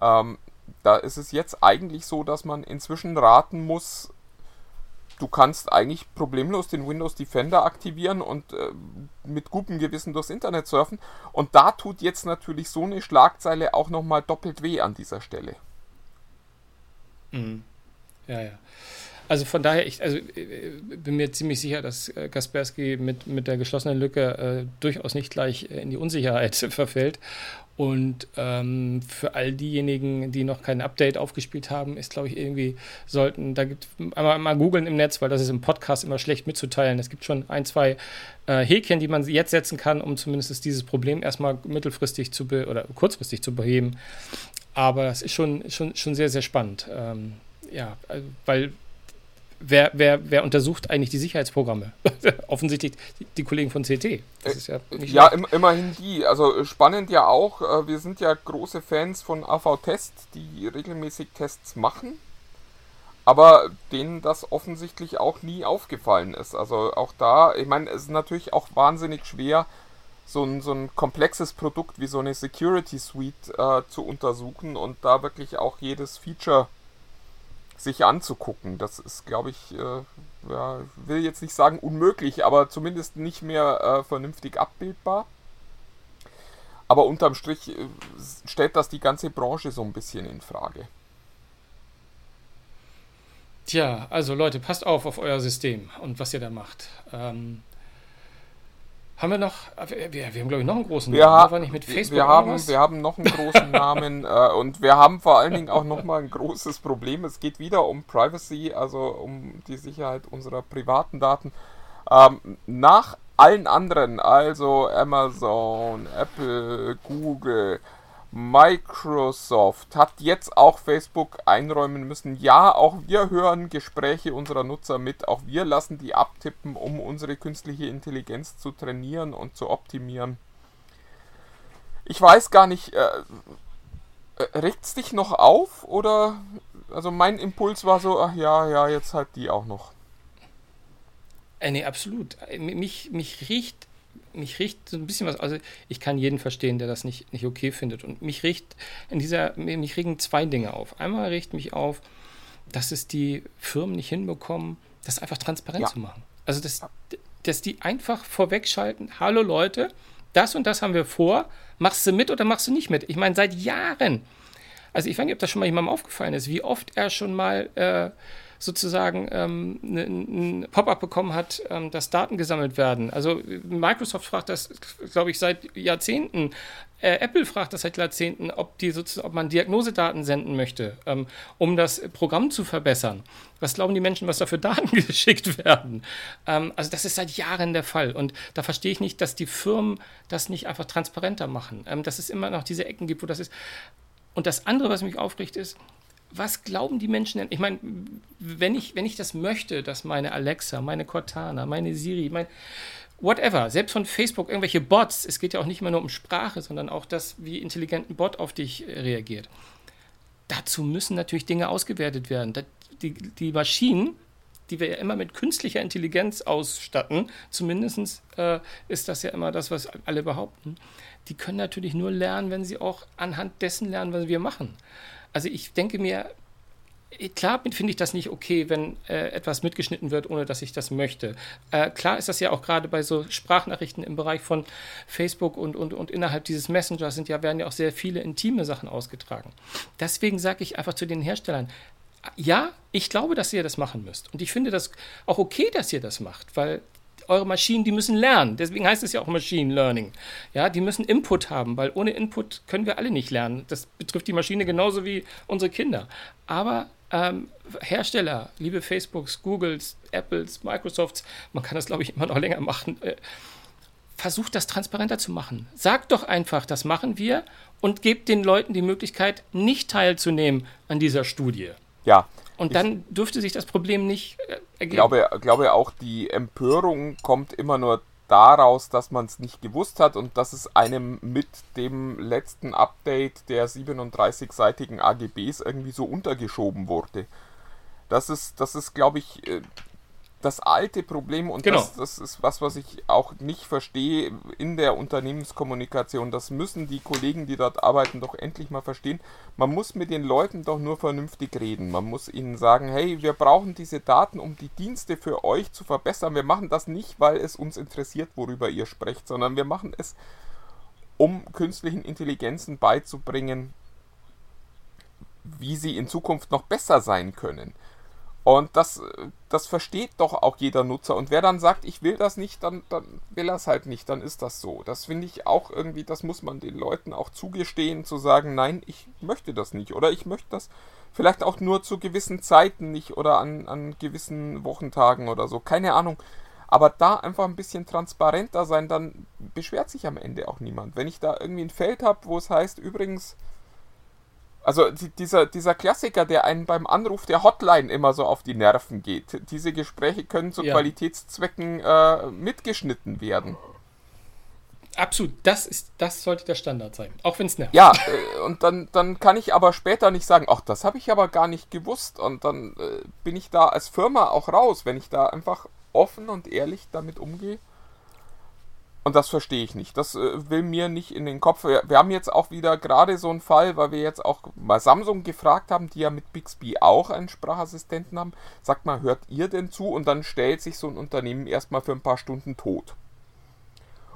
Speaker 6: Ähm, da ist es jetzt eigentlich so, dass man inzwischen raten muss, du kannst eigentlich problemlos den Windows Defender aktivieren und äh, mit gutem Gewissen durchs Internet surfen. Und da tut jetzt natürlich so eine Schlagzeile auch nochmal doppelt weh an dieser Stelle.
Speaker 5: Mhm. Ja, ja. Also von daher, ich also, äh, bin mir ziemlich sicher, dass äh, Kaspersky mit, mit der geschlossenen Lücke äh, durchaus nicht gleich in die Unsicherheit verfällt und ähm, für all diejenigen, die noch kein Update aufgespielt haben, ist, glaube ich, irgendwie, sollten, da gibt einmal mal googeln im Netz, weil das ist im Podcast immer schlecht mitzuteilen. Es gibt schon ein, zwei äh, Häkchen, die man jetzt setzen kann, um zumindest dieses Problem erstmal mittelfristig zu be oder kurzfristig zu beheben. Aber es ist schon, schon, schon sehr, sehr spannend. Ähm, ja, weil wer, wer, wer untersucht eigentlich die Sicherheitsprogramme? Offensichtlich die, die, Kollegen von CT.
Speaker 6: Das ist ja ja, im, immerhin die. Also spannend ja auch, äh, wir sind ja große Fans von AV-Test, die regelmäßig Tests machen, aber denen das offensichtlich auch nie aufgefallen ist. Also auch da, ich meine, es ist natürlich auch wahnsinnig schwer, so ein, so ein komplexes Produkt wie so eine Security Suite äh, zu untersuchen und da wirklich auch jedes Feature sich anzugucken. Das ist, glaube ich, äh, ja, will jetzt nicht sagen unmöglich, aber zumindest nicht mehr äh, vernünftig abbildbar. Aber unterm Strich äh, stellt das die ganze Branche so ein bisschen in Frage.
Speaker 5: Tja, also Leute, passt auf auf euer System und was ihr da macht. Ähm, haben wir noch, wir, wir haben glaube ich noch einen großen
Speaker 6: wir Namen, ha nicht mit Facebook wir haben, wir haben noch einen großen Namen äh, und wir haben vor allen Dingen auch noch mal ein großes Problem. Es geht wieder um Privacy, also um die Sicherheit unserer privaten Daten. Ähm, nach allen anderen, also Amazon, Apple, Google, Microsoft hat jetzt auch Facebook einräumen müssen. Ja, auch wir hören Gespräche unserer Nutzer mit. Auch wir lassen die abtippen, um unsere künstliche Intelligenz zu trainieren und zu optimieren. Ich weiß gar nicht, äh, äh, es dich noch auf oder also mein Impuls war so, ach ja, ja, jetzt halt die auch noch.
Speaker 5: Äh, nee, absolut. Äh, mich, mich riecht mich riecht so ein bisschen was, also ich kann jeden verstehen, der das nicht, nicht okay findet. Und mich riecht in dieser, mich regen zwei Dinge auf. Einmal riecht mich auf, dass es die Firmen nicht hinbekommen, das einfach transparent ja. zu machen. Also dass, dass die einfach vorwegschalten, hallo Leute, das und das haben wir vor, machst du mit oder machst du nicht mit? Ich meine, seit Jahren. Also ich weiß nicht, ob das schon mal jemandem aufgefallen ist, wie oft er schon mal äh, sozusagen ähm, ein Pop-up bekommen hat, ähm, dass Daten gesammelt werden. Also Microsoft fragt das, glaube ich, seit Jahrzehnten. Äh, Apple fragt das seit Jahrzehnten, ob, die sozusagen, ob man Diagnosedaten senden möchte, ähm, um das Programm zu verbessern. Was glauben die Menschen, was da für Daten geschickt werden? Ähm, also das ist seit Jahren der Fall. Und da verstehe ich nicht, dass die Firmen das nicht einfach transparenter machen. Ähm, dass es immer noch diese Ecken gibt, wo das ist. Und das andere, was mich aufrichtet, ist, was glauben die Menschen denn? Ich meine, wenn ich, wenn ich das möchte, dass meine Alexa, meine Cortana, meine Siri, mein whatever, selbst von Facebook, irgendwelche Bots, es geht ja auch nicht immer nur um Sprache, sondern auch das, wie intelligent ein Bot auf dich äh, reagiert. Dazu müssen natürlich Dinge ausgewertet werden. Die, die Maschinen, die wir ja immer mit künstlicher Intelligenz ausstatten, zumindest äh, ist das ja immer das, was alle behaupten, die können natürlich nur lernen, wenn sie auch anhand dessen lernen, was wir machen also ich denke mir, klar finde ich das nicht okay, wenn äh, etwas mitgeschnitten wird, ohne dass ich das möchte. Äh, klar ist das ja auch gerade bei so Sprachnachrichten im Bereich von Facebook und, und, und innerhalb dieses Messengers sind ja, werden ja auch sehr viele intime Sachen ausgetragen. Deswegen sage ich einfach zu den Herstellern, ja, ich glaube, dass ihr das machen müsst. Und ich finde das auch okay, dass ihr das macht, weil eure Maschinen, die müssen lernen. Deswegen heißt es ja auch Machine Learning. Ja, die müssen Input haben, weil ohne Input können wir alle nicht lernen. Das betrifft die Maschine genauso wie unsere Kinder. Aber ähm, Hersteller, liebe Facebooks, Googles, Apples, Microsofts, man kann das, glaube ich, immer noch länger machen. Äh, versucht das transparenter zu machen. Sagt doch einfach, das machen wir und gebt den Leuten die Möglichkeit, nicht teilzunehmen an dieser Studie.
Speaker 6: Ja,
Speaker 5: und dann dürfte sich das Problem nicht
Speaker 6: äh, ergeben. Ich glaube, glaube auch, die Empörung kommt immer nur daraus, dass man es nicht gewusst hat und dass es einem mit dem letzten Update der 37-seitigen AGBs irgendwie so untergeschoben wurde. Das ist, das ist, glaube ich, äh, das alte Problem und genau. das, das, ist was, was ich auch nicht verstehe in der Unternehmenskommunikation. Das müssen die Kollegen, die dort arbeiten, doch endlich mal verstehen. Man muss mit den Leuten doch nur vernünftig reden. Man muss ihnen sagen, hey, wir brauchen diese Daten, um die Dienste für euch zu verbessern. Wir machen das nicht, weil es uns interessiert, worüber ihr sprecht, sondern wir machen es, um künstlichen Intelligenzen beizubringen, wie sie in Zukunft noch besser sein können. Und das, das versteht doch auch jeder Nutzer. Und wer dann sagt, ich will das nicht, dann, dann will er es halt nicht, dann ist das so. Das finde ich auch irgendwie, das muss man den Leuten auch zugestehen, zu sagen, nein, ich möchte das nicht. Oder ich möchte das vielleicht auch nur zu gewissen Zeiten nicht oder an, an gewissen Wochentagen oder so. Keine Ahnung. Aber da einfach ein bisschen transparenter sein, dann beschwert sich am Ende auch niemand. Wenn ich da irgendwie ein Feld habe, wo es heißt, übrigens, also dieser, dieser Klassiker, der einen beim Anruf der Hotline immer so auf die Nerven geht. Diese Gespräche können zu ja. Qualitätszwecken äh, mitgeschnitten werden.
Speaker 5: Absolut, das ist, das sollte der Standard sein, auch wenn es nervt.
Speaker 6: Ja, äh, und dann, dann kann ich aber später nicht sagen, ach, das habe ich aber gar nicht gewusst. Und dann äh, bin ich da als Firma auch raus, wenn ich da einfach offen und ehrlich damit umgehe. Und das verstehe ich nicht. Das äh, will mir nicht in den Kopf. Wir, wir haben jetzt auch wieder gerade so einen Fall, weil wir jetzt auch mal Samsung gefragt haben, die ja mit Bixby auch einen Sprachassistenten haben. Sagt mal, hört ihr denn zu? Und dann stellt sich so ein Unternehmen erstmal für ein paar Stunden tot.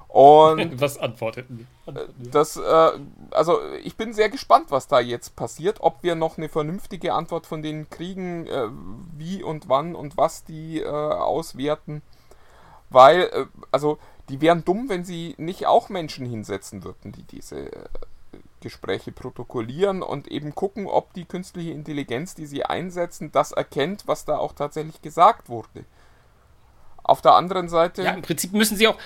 Speaker 5: Und was antworteten
Speaker 6: die? Das, äh, also ich bin sehr gespannt, was da jetzt passiert, ob wir noch eine vernünftige Antwort von denen kriegen, äh, wie und wann und was die äh, auswerten. Weil, äh, also die wären dumm, wenn sie nicht auch Menschen hinsetzen würden, die diese äh, Gespräche protokollieren und eben gucken, ob die künstliche Intelligenz, die sie einsetzen, das erkennt, was da auch tatsächlich gesagt wurde. Auf der anderen Seite.
Speaker 5: Ja, im Prinzip müssen sie auch.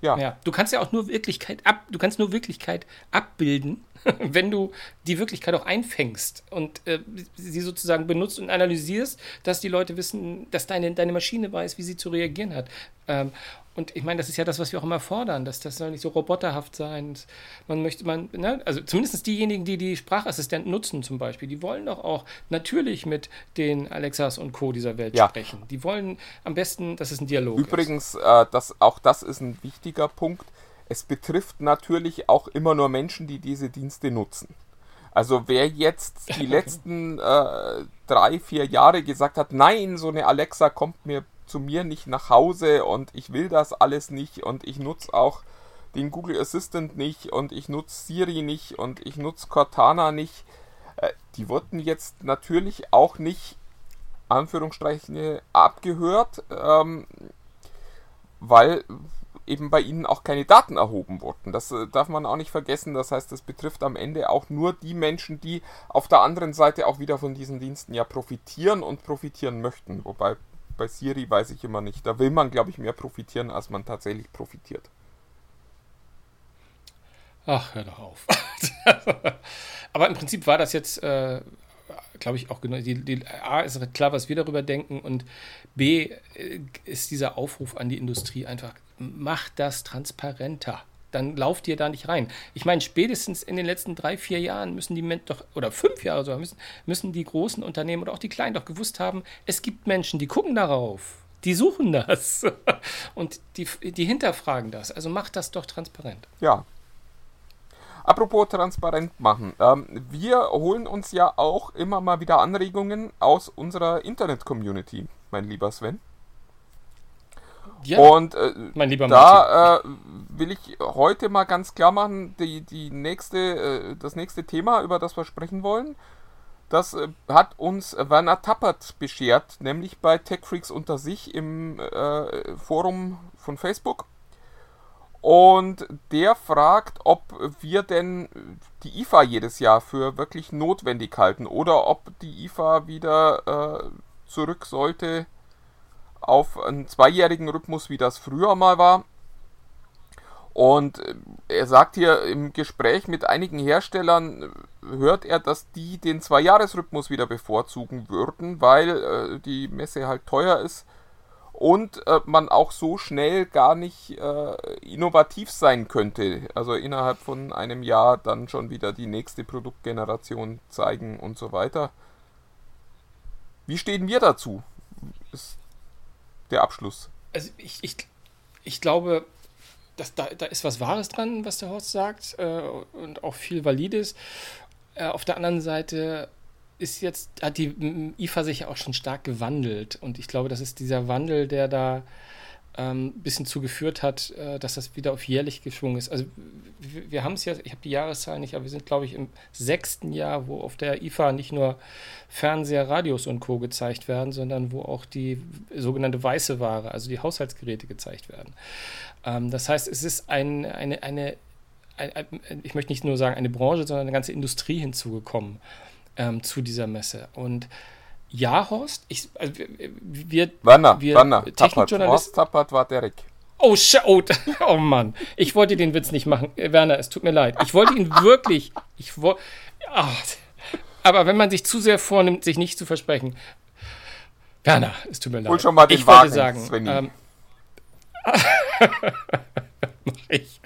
Speaker 5: Ja. ja. Du kannst ja auch nur Wirklichkeit ab, du kannst nur Wirklichkeit abbilden, wenn du die Wirklichkeit auch einfängst und äh, sie sozusagen benutzt und analysierst, dass die Leute wissen, dass deine, deine Maschine weiß, wie sie zu reagieren hat. Ähm, und ich meine, das ist ja das, was wir auch immer fordern, dass das soll nicht so roboterhaft sein. Man möchte, man, ne? also zumindest diejenigen, die die Sprachassistenten nutzen zum Beispiel, die wollen doch auch natürlich mit den Alexas und Co. dieser Welt
Speaker 6: Ja.
Speaker 5: sprechen. Die wollen am besten, dass es ein Dialog
Speaker 6: Übrigens, äh, das, auch das ist ein wichtiger Punkt. Es betrifft natürlich auch immer nur Menschen, die diese Dienste nutzen. Also wer jetzt die letzten äh, drei, vier Jahre gesagt hat, nein, so eine Alexa kommt mir zu mir nicht nach Hause und ich will das alles nicht und ich nutze auch den Google Assistant nicht und ich nutze Siri nicht und ich nutze Cortana nicht, äh, die wurden jetzt natürlich auch nicht Anführungsstriche abgehört, ähm, weil eben bei ihnen auch keine Daten erhoben wurden. Das äh, darf man auch nicht vergessen. Das heißt, das betrifft am Ende auch nur die Menschen, die auf der anderen Seite auch wieder von diesen Diensten ja profitieren und profitieren möchten. Wobei bei Siri weiß ich immer nicht. Da will man, glaube ich, mehr profitieren, als man tatsächlich profitiert.
Speaker 5: Ach, hör doch auf. Aber im Prinzip war das jetzt, äh, glaube ich, auch genau. Die, die, A ist klar, was wir darüber denken und B äh, ist dieser Aufruf an die Industrie einfach, macht das transparenter. Dann lauft ihr da nicht rein. Ich meine, spätestens in den letzten drei, vier Jahren müssen die Men doch, oder fünf Jahre sogar, müssen, müssen die großen Unternehmen oder auch die kleinen doch gewusst haben, es gibt Menschen, die gucken darauf. Die suchen das. Und die, die hinterfragen das. Also macht das doch transparent.
Speaker 6: Ja. Apropos transparent machen. Ähm, wir holen uns ja auch immer mal wieder Anregungen aus unserer Internet-Community, mein lieber Sven.
Speaker 5: Ja,
Speaker 6: Und äh,
Speaker 5: mein lieber
Speaker 6: da äh, will ich heute mal ganz klar machen, die, die nächste, äh, das nächste Thema, über das wir sprechen wollen, das äh, hat uns Werner Tappert beschert, nämlich bei TechFreaks unter sich im äh, Forum von Facebook. Und der fragt, ob wir denn die IFA jedes Jahr für wirklich notwendig halten oder ob die IFA wieder äh, zurück sollte auf einen zweijährigen Rhythmus, wie das früher mal war. Und äh, er sagt hier im Gespräch mit einigen Herstellern, äh, hört er, dass die den Zweijahresrhythmus wieder bevorzugen würden, weil äh, die Messe halt teuer ist und äh, man auch so schnell gar nicht äh, innovativ sein könnte. Also innerhalb von einem Jahr dann schon wieder die nächste Produktgeneration zeigen und so weiter. Wie stehen wir dazu? Ist der Abschluss.
Speaker 5: Also ich, ich, ich glaube, dass da, da ist was Wahres dran, was der Horst sagt äh, und auch viel Valides. Äh, auf der anderen Seite ist jetzt, hat die IFA sich ja auch schon stark gewandelt und ich glaube, das ist dieser Wandel, der da ein bisschen zugeführt hat, äh, dass das wieder auf jährlich geschwungen ist. Also wir, haben es ja, ich habe die Jahreszahlen nicht, aber wir sind, glaube ich, im sechsten Jahr, wo auf der IFA nicht nur Fernseher, Radios und Co. gezeigt werden, sondern wo auch die sogenannte weiße Ware, also die Haushaltsgeräte gezeigt werden. Ähm, das heißt, es ist ein, eine, eine, ein, ein, ich möchte nicht nur sagen eine Branche, sondern eine ganze Industrie hinzugekommen ähm, zu dieser Messe. Und ja, Horst, ich, also wir,
Speaker 6: Werner,
Speaker 5: wir
Speaker 6: Werner, Tappert.
Speaker 5: Technikjournalisten.
Speaker 6: Horst Tappert war Derek.
Speaker 5: Oh, oh, oh Mann. Ich wollte den Witz nicht machen. Äh, Werner, es tut mir leid. Ich wollte ihn wirklich. Ich wollte. aber wenn man sich zu sehr vornimmt, sich nicht zu versprechen. Werner, es tut mir leid.
Speaker 6: Hol schon mal den
Speaker 5: ich wollte
Speaker 6: Wagen,
Speaker 5: sagen.
Speaker 6: Svenny.
Speaker 5: Ähm, mach ich.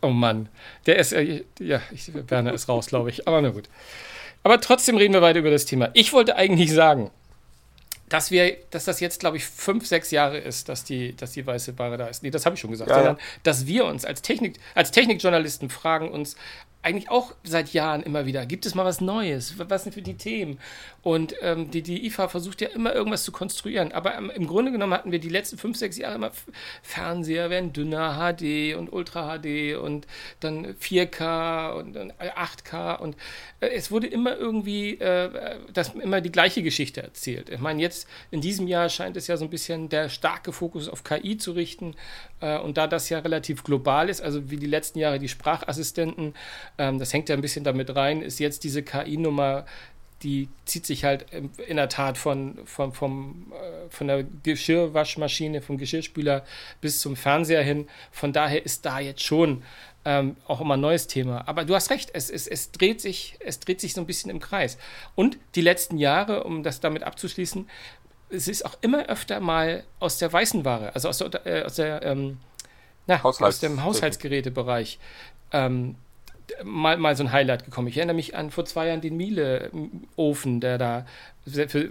Speaker 5: Oh Mann. Der ist. Äh, ja, ich, Werner ist raus, glaube ich. Aber na gut. Aber trotzdem reden wir weiter über das Thema. Ich wollte eigentlich sagen, dass wir, dass das jetzt, glaube ich, fünf, sechs Jahre ist, dass die, dass die weiße Ware da ist. Nee, das habe ich schon gesagt.
Speaker 6: Ja,
Speaker 5: sondern, dass wir uns als Technik, als Technikjournalisten fragen uns eigentlich auch seit Jahren immer wieder, gibt es mal was Neues? Was sind für die Themen? Und ähm, die, die IFA versucht ja immer irgendwas zu konstruieren. Aber ähm, im Grunde genommen hatten wir die letzten fünf, sechs Jahre immer Fernseher werden dünner, HD und Ultra HD und dann 4K und dann 8K und äh, es wurde immer irgendwie äh, das immer die gleiche Geschichte erzählt. Ich meine, jetzt in diesem Jahr scheint es ja so ein bisschen der starke Fokus auf KI zu richten. Äh, und da das ja relativ global ist, also wie die letzten Jahre die Sprachassistenten, ähm, das hängt ja ein bisschen damit rein, ist jetzt diese KI-Nummer die zieht sich halt in der Tat von, von, vom, äh, von der Geschirrwaschmaschine, vom Geschirrspüler bis zum Fernseher hin. Von daher ist da jetzt schon ähm, auch immer ein neues Thema. Aber du hast recht, es, es, es, dreht sich, es dreht sich so ein bisschen im Kreis. Und die letzten Jahre, um das damit abzuschließen, es ist auch immer öfter mal aus der weißen Ware, also aus der, äh, aus, der ähm, na, aus dem Haushaltsgerätebereich, ähm, mal, mal so ein Highlight gekommen. Ich erinnere mich an vor zwei Jahren den Miele-Ofen, der da für,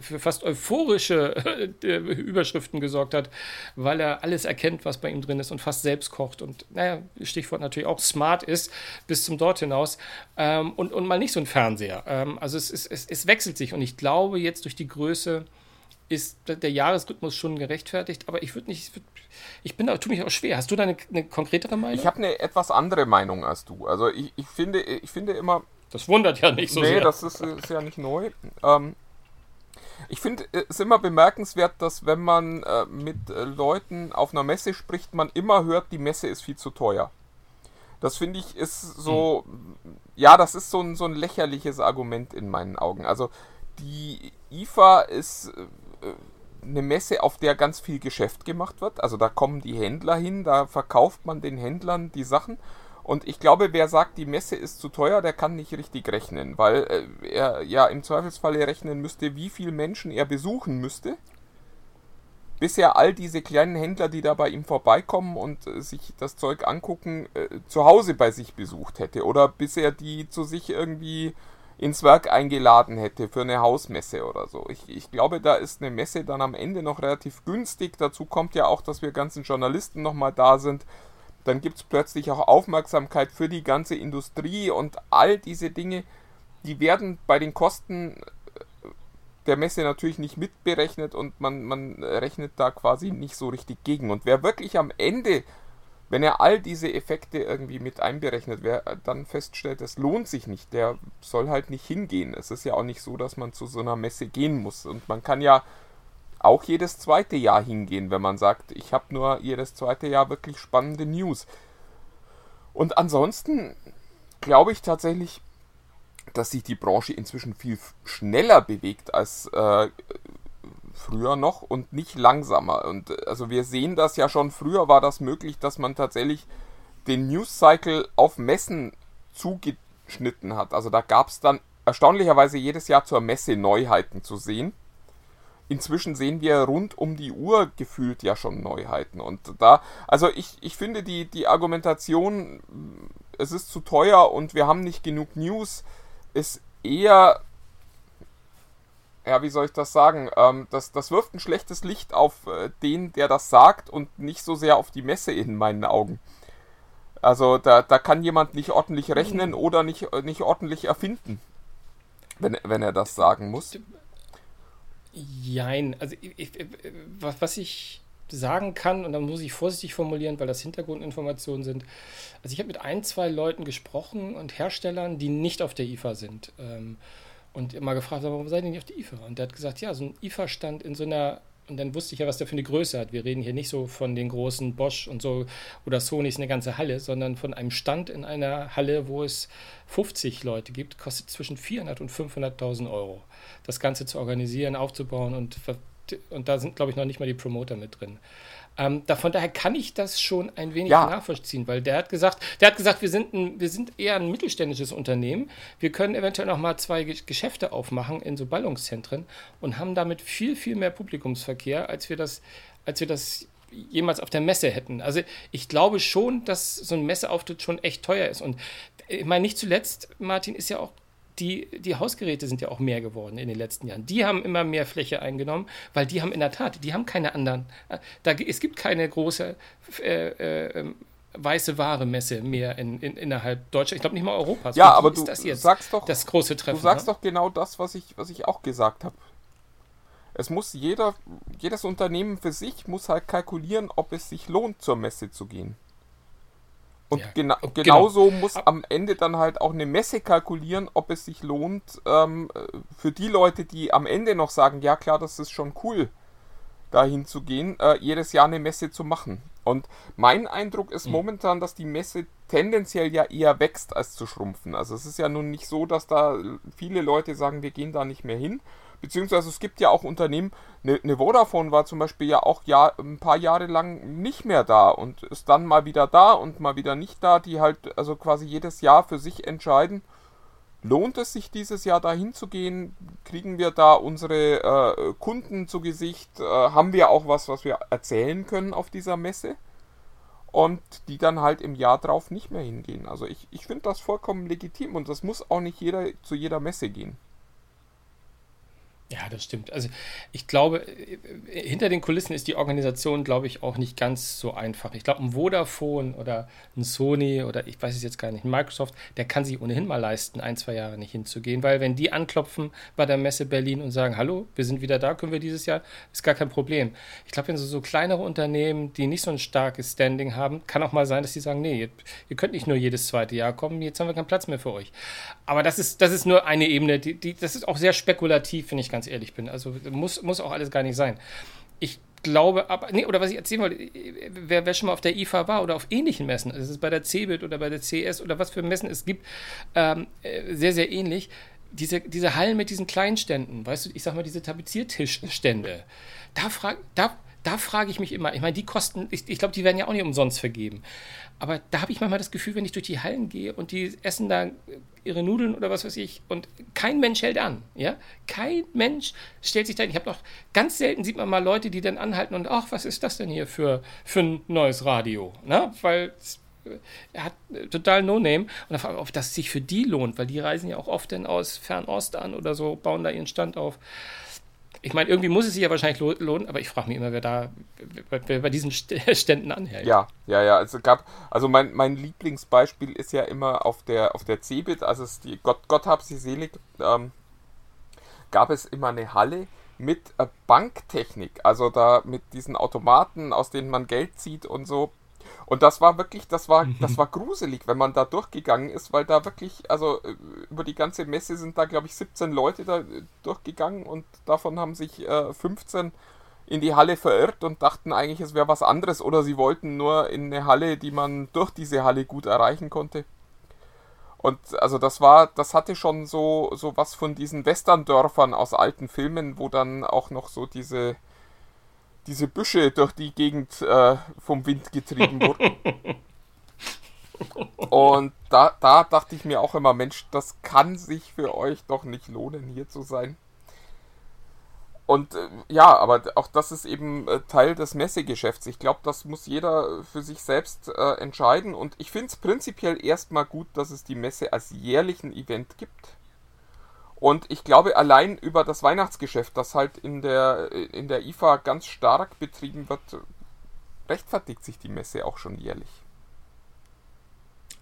Speaker 5: für fast euphorische Überschriften gesorgt hat, weil er alles erkennt, was bei ihm drin ist und fast selbst kocht. Und naja, Stichwort natürlich auch smart ist, bis zum dort hinaus. Ähm, und, und mal nicht so ein Fernseher. Ähm, also es, es, es, es wechselt sich. Und ich glaube, jetzt durch die Größe ist der Jahresrhythmus schon gerechtfertigt, aber ich würde nicht, ich bin da, tue mich auch schwer. Hast du da eine, eine konkretere Meinung?
Speaker 6: Ich habe eine etwas andere Meinung als du. Also ich, ich, finde, ich finde immer.
Speaker 5: Das wundert ja nicht so
Speaker 6: nee,
Speaker 5: sehr.
Speaker 6: Nee, das ist, ist, ja nicht neu. Ähm, ich finde es immer bemerkenswert, dass wenn man äh, mit äh, Leuten auf einer Messe spricht, man immer hört, die Messe ist viel zu teuer. Das finde ich ist so, hm. ja, das ist so ein, so ein lächerliches Argument in meinen Augen. Also die IFA ist äh, eine Messe, auf der ganz viel Geschäft gemacht wird. Also da kommen die Händler hin, da verkauft man den Händlern die Sachen. Und ich glaube, wer sagt, die Messe ist zu teuer, der kann nicht richtig rechnen, weil äh, er ja im Zweifelsfall rechnen müsste, wie viele Menschen er besuchen müsste, bis er all diese kleinen Händler, die da bei ihm vorbeikommen und äh, sich das Zeug angucken, äh, zu Hause bei sich besucht hätte. Oder bis er die zu sich irgendwie ins Werk eingeladen hätte für eine Hausmesse oder so. Ich, ich glaube, da ist eine Messe dann am Ende noch relativ günstig. Dazu kommt ja auch, dass wir ganzen Journalisten nochmal da sind. Dann gibt es plötzlich auch Aufmerksamkeit für die ganze Industrie und all diese Dinge, die werden bei den Kosten der Messe natürlich nicht mitberechnet und man, man rechnet da quasi nicht so richtig gegen. Und wer wirklich am Ende wenn er all diese Effekte irgendwie mit einberechnet, wer dann feststellt, es lohnt sich nicht, der soll halt nicht hingehen. Es ist ja auch nicht so, dass man zu so einer Messe gehen muss. Und man kann ja auch jedes zweite Jahr hingehen, wenn man sagt, ich habe nur jedes zweite Jahr wirklich spannende News. Und ansonsten glaube ich tatsächlich, dass sich die Branche inzwischen viel schneller bewegt als äh, früher noch und nicht langsamer. Und äh, also wir sehen das ja schon, früher war das möglich, dass man tatsächlich den News Cycle auf Messen zugeschnitten hat. Also da gab es dann erstaunlicherweise jedes Jahr zur Messe Neuheiten zu sehen. Inzwischen sehen wir rund um die Uhr gefühlt ja schon Neuheiten. Und da, also ich, ich finde die, die Argumentation, es ist zu teuer und wir haben nicht genug News, ist eher ja, wie soll ich das sagen? Ähm, das, das wirft ein schlechtes Licht auf äh, den, der das sagt und nicht so sehr auf die Messe in meinen Augen. Also da, da kann jemand nicht ordentlich rechnen mhm. oder nicht, äh, nicht ordentlich erfinden, wenn, wenn er das sagen muss.
Speaker 5: Jein, also ich, ich, was, was ich sagen kann, und dann muss ich vorsichtig formulieren, weil das Hintergrundinformationen sind. Also ich habe mit ein, zwei Leuten gesprochen und Herstellern, die nicht auf der IFA sind. Ähm, und immer gefragt, warum seid ihr nicht auf die IFA? Und der hat gesagt, ja, so ein IFA-Stand in so einer, und dann wusste ich ja, was der für eine Größe hat. Wir reden hier nicht so von den großen Bosch und so oder Sony ist eine ganze Halle, sondern von einem Stand in einer Halle, wo es 50 Leute gibt, kostet zwischen 400 und 500.000 Euro. Das Ganze zu organisieren, aufzubauen und, und da sind, glaube ich, noch nicht mal die Promoter mit drin. Ähm, da, von daher kann ich das schon ein wenig ja. nachvollziehen, weil der hat gesagt, der hat gesagt, wir sind, ein, wir sind eher ein mittelständisches Unternehmen. Wir können eventuell noch mal zwei Geschäfte aufmachen in so Ballungszentren und haben damit viel, viel mehr Publikumsverkehr, als wir das, als wir das jemals auf der Messe hätten. Also ich glaube schon, dass so ein Messeauftritt schon echt teuer ist. Und ich meine, nicht zuletzt, Martin, ist ja auch die, die Hausgeräte sind ja auch mehr geworden in den letzten Jahren. Die haben immer mehr Fläche eingenommen, weil die haben in der Tat, die haben keine anderen. Äh, da, es gibt keine große äh, äh, ähm, weiße Ware-Messe mehr in, in, innerhalb Deutschlands. Ich glaube nicht mal Europas.
Speaker 6: Ja, aber du sagst doch,
Speaker 5: das große Treffen.
Speaker 6: Du sagst ne? doch genau das, was ich, was ich auch gesagt habe. Es muss jeder, jedes Unternehmen für sich muss halt kalkulieren, ob es sich lohnt, zur Messe zu gehen. Und ja, gena genau. genauso muss am Ende dann halt auch eine Messe kalkulieren, ob es sich lohnt, ähm, für die Leute, die am Ende noch sagen, ja klar, das ist schon cool, dahin zu gehen, äh, jedes Jahr eine Messe zu machen. Und mein Eindruck ist
Speaker 5: Mhm.
Speaker 6: momentan, dass die Messe tendenziell ja eher wächst als zu schrumpfen. Also es ist ja nun nicht so, dass da viele Leute sagen, wir gehen da nicht mehr hin. Beziehungsweise es gibt ja auch Unternehmen, eine ne Vodafone war zum Beispiel ja auch ja, ein paar Jahre lang nicht mehr da und ist dann mal wieder da und mal wieder nicht da, die halt also quasi jedes Jahr für sich entscheiden, lohnt es sich dieses Jahr dahin zu gehen? Kriegen wir da unsere äh, Kunden zu Gesicht? Äh, haben wir auch was, was wir erzählen können auf dieser Messe? Und die dann halt im Jahr drauf nicht mehr hingehen. Also ich, ich finde das vollkommen legitim und das muss auch nicht jeder zu jeder Messe gehen.
Speaker 5: Ja, das stimmt. Also ich glaube, äh, hinter den Kulissen ist die Organisation, glaube ich, auch nicht ganz so einfach. Ich glaube, ein Vodafone oder ein Sony oder ich weiß es jetzt gar nicht, ein Microsoft, der kann sich ohnehin mal leisten, ein, zwei Jahre nicht hinzugehen, weil wenn die anklopfen bei der Messe Berlin und sagen, hallo, wir sind wieder da, können wir dieses Jahr, ist gar kein Problem. Ich glaube, wenn so, so kleinere Unternehmen, die nicht so ein starkes Standing haben, kann auch mal sein, dass sie sagen, nee, ihr, ihr könnt nicht nur jedes zweite Jahr kommen, jetzt haben wir keinen Platz mehr für euch. Aber das ist, das ist nur eine Ebene, die, die, das ist auch sehr spekulativ, wenn ich ganz ehrlich bin. Also muss, muss auch alles gar nicht sein. Ich glaube, aber, nee, oder was ich erzählen wollte, wer, wer schon mal auf der IFA war oder auf ähnlichen Messen, also es ist bei der CeBIT oder bei der CS oder was für Messen es gibt, ähm, äh, sehr, sehr ähnlich. Diese, diese Hallen mit diesen kleinen Ständen, weißt du, ich sag mal, diese Tapeziertischstände, da frage da, da frage ich mich immer, ich meine, die kosten, ich, ich glaube, die werden ja auch nicht umsonst vergeben. Aber da habe ich manchmal das Gefühl, wenn ich durch die Hallen gehe und die essen da ihre Nudeln oder was weiß ich und kein Mensch hält an, ja? Kein Mensch stellt sich da hin. Ich habe noch ganz selten sieht man mal Leute, die dann anhalten und ach, was ist das denn hier für, für ein neues Radio, ne? Weil er hat äh, total No-Name und dann frage ich, ob das sich für die lohnt, weil die reisen ja auch oft dann aus Fernost an oder so, bauen da ihren Stand auf. Ich meine, irgendwie muss es sich ja wahrscheinlich lo- lohnen, aber ich frage mich immer, wer da wer, bei diesen St- Ständen anhält.
Speaker 6: Ja, ja, ja. Also gab, also mein, mein Lieblingsbeispiel ist ja immer auf der auf der CeBIT, also die Gott, Gott hab sie selig, ähm, gab es immer eine Halle mit äh, Banktechnik, also da mit diesen Automaten, aus denen man Geld zieht und so. Und das war wirklich, das war, das war gruselig, wenn man da durchgegangen ist, weil da wirklich, also äh, über die ganze Messe sind da, glaube ich, 17 Leute da äh, durchgegangen und davon haben sich äh, 15 in die Halle verirrt und dachten eigentlich, es wäre was anderes oder sie wollten nur in eine Halle, die man durch diese Halle gut erreichen konnte. Und also das war, das hatte schon so, so was von diesen Western-Dörfern aus alten Filmen, wo dann auch noch so diese, diese Büsche durch die Gegend äh, vom Wind getrieben wurden. Und da, da dachte ich mir auch immer, Mensch, das kann sich für euch doch nicht lohnen, hier zu sein. Und äh, ja, aber auch das ist eben äh, Teil des Messegeschäfts. Ich glaube, das muss jeder für sich selbst äh, entscheiden. Und ich finde es prinzipiell erstmal gut, dass es die Messe als jährlichen Event gibt. Und ich glaube, allein über das Weihnachtsgeschäft, das halt in der, in der IFA ganz stark betrieben wird, rechtfertigt sich die Messe auch schon jährlich.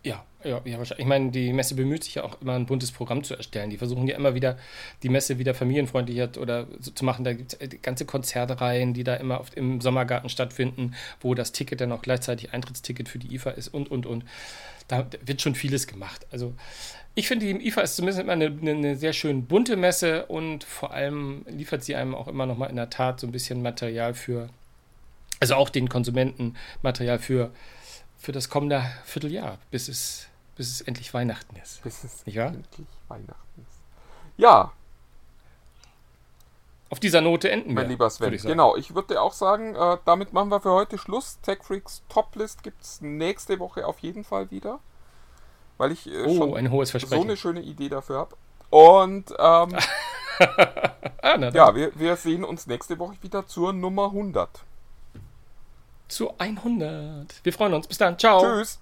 Speaker 5: Ja, ja, ja, wahrscheinlich. Ich meine, die Messe bemüht sich ja auch immer ein buntes Programm zu erstellen. Die versuchen ja immer wieder, die Messe wieder familienfreundlicher oder so zu machen. Da gibt es ganze Konzertreihen, die da immer oft im Sommergarten stattfinden, wo das Ticket dann auch gleichzeitig Eintrittsticket für die IFA ist und, und, und. Da wird schon vieles gemacht. Also ich finde, die IFA ist zumindest immer eine, eine, sehr schön bunte Messe und vor allem liefert sie einem auch immer noch mal in der Tat so ein bisschen Material für, also auch den Konsumenten Material für für das kommende Vierteljahr, bis es, bis es endlich Weihnachten ist.
Speaker 6: Bis es
Speaker 5: Nicht wahr?
Speaker 6: endlich Weihnachten ist. Ja,
Speaker 5: Auf dieser Note enden
Speaker 6: mein
Speaker 5: wir.
Speaker 6: lieber Sven.
Speaker 5: ich.
Speaker 6: Genau, ich würde auch sagen, äh, damit machen wir für heute Schluss. TechFreaks Toplist gibt es nächste Woche auf jeden Fall wieder. Weil ich äh,
Speaker 5: Oh,
Speaker 6: schon
Speaker 5: ein hohes
Speaker 6: so eine schöne Idee dafür habe. Und ähm,
Speaker 5: ah,
Speaker 6: ja, wir, wir sehen uns nächste Woche wieder zur Nummer 100.
Speaker 5: Zu 100. Wir freuen uns. Bis dann. Ciao.
Speaker 6: Tschüss.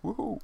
Speaker 6: Wuhu.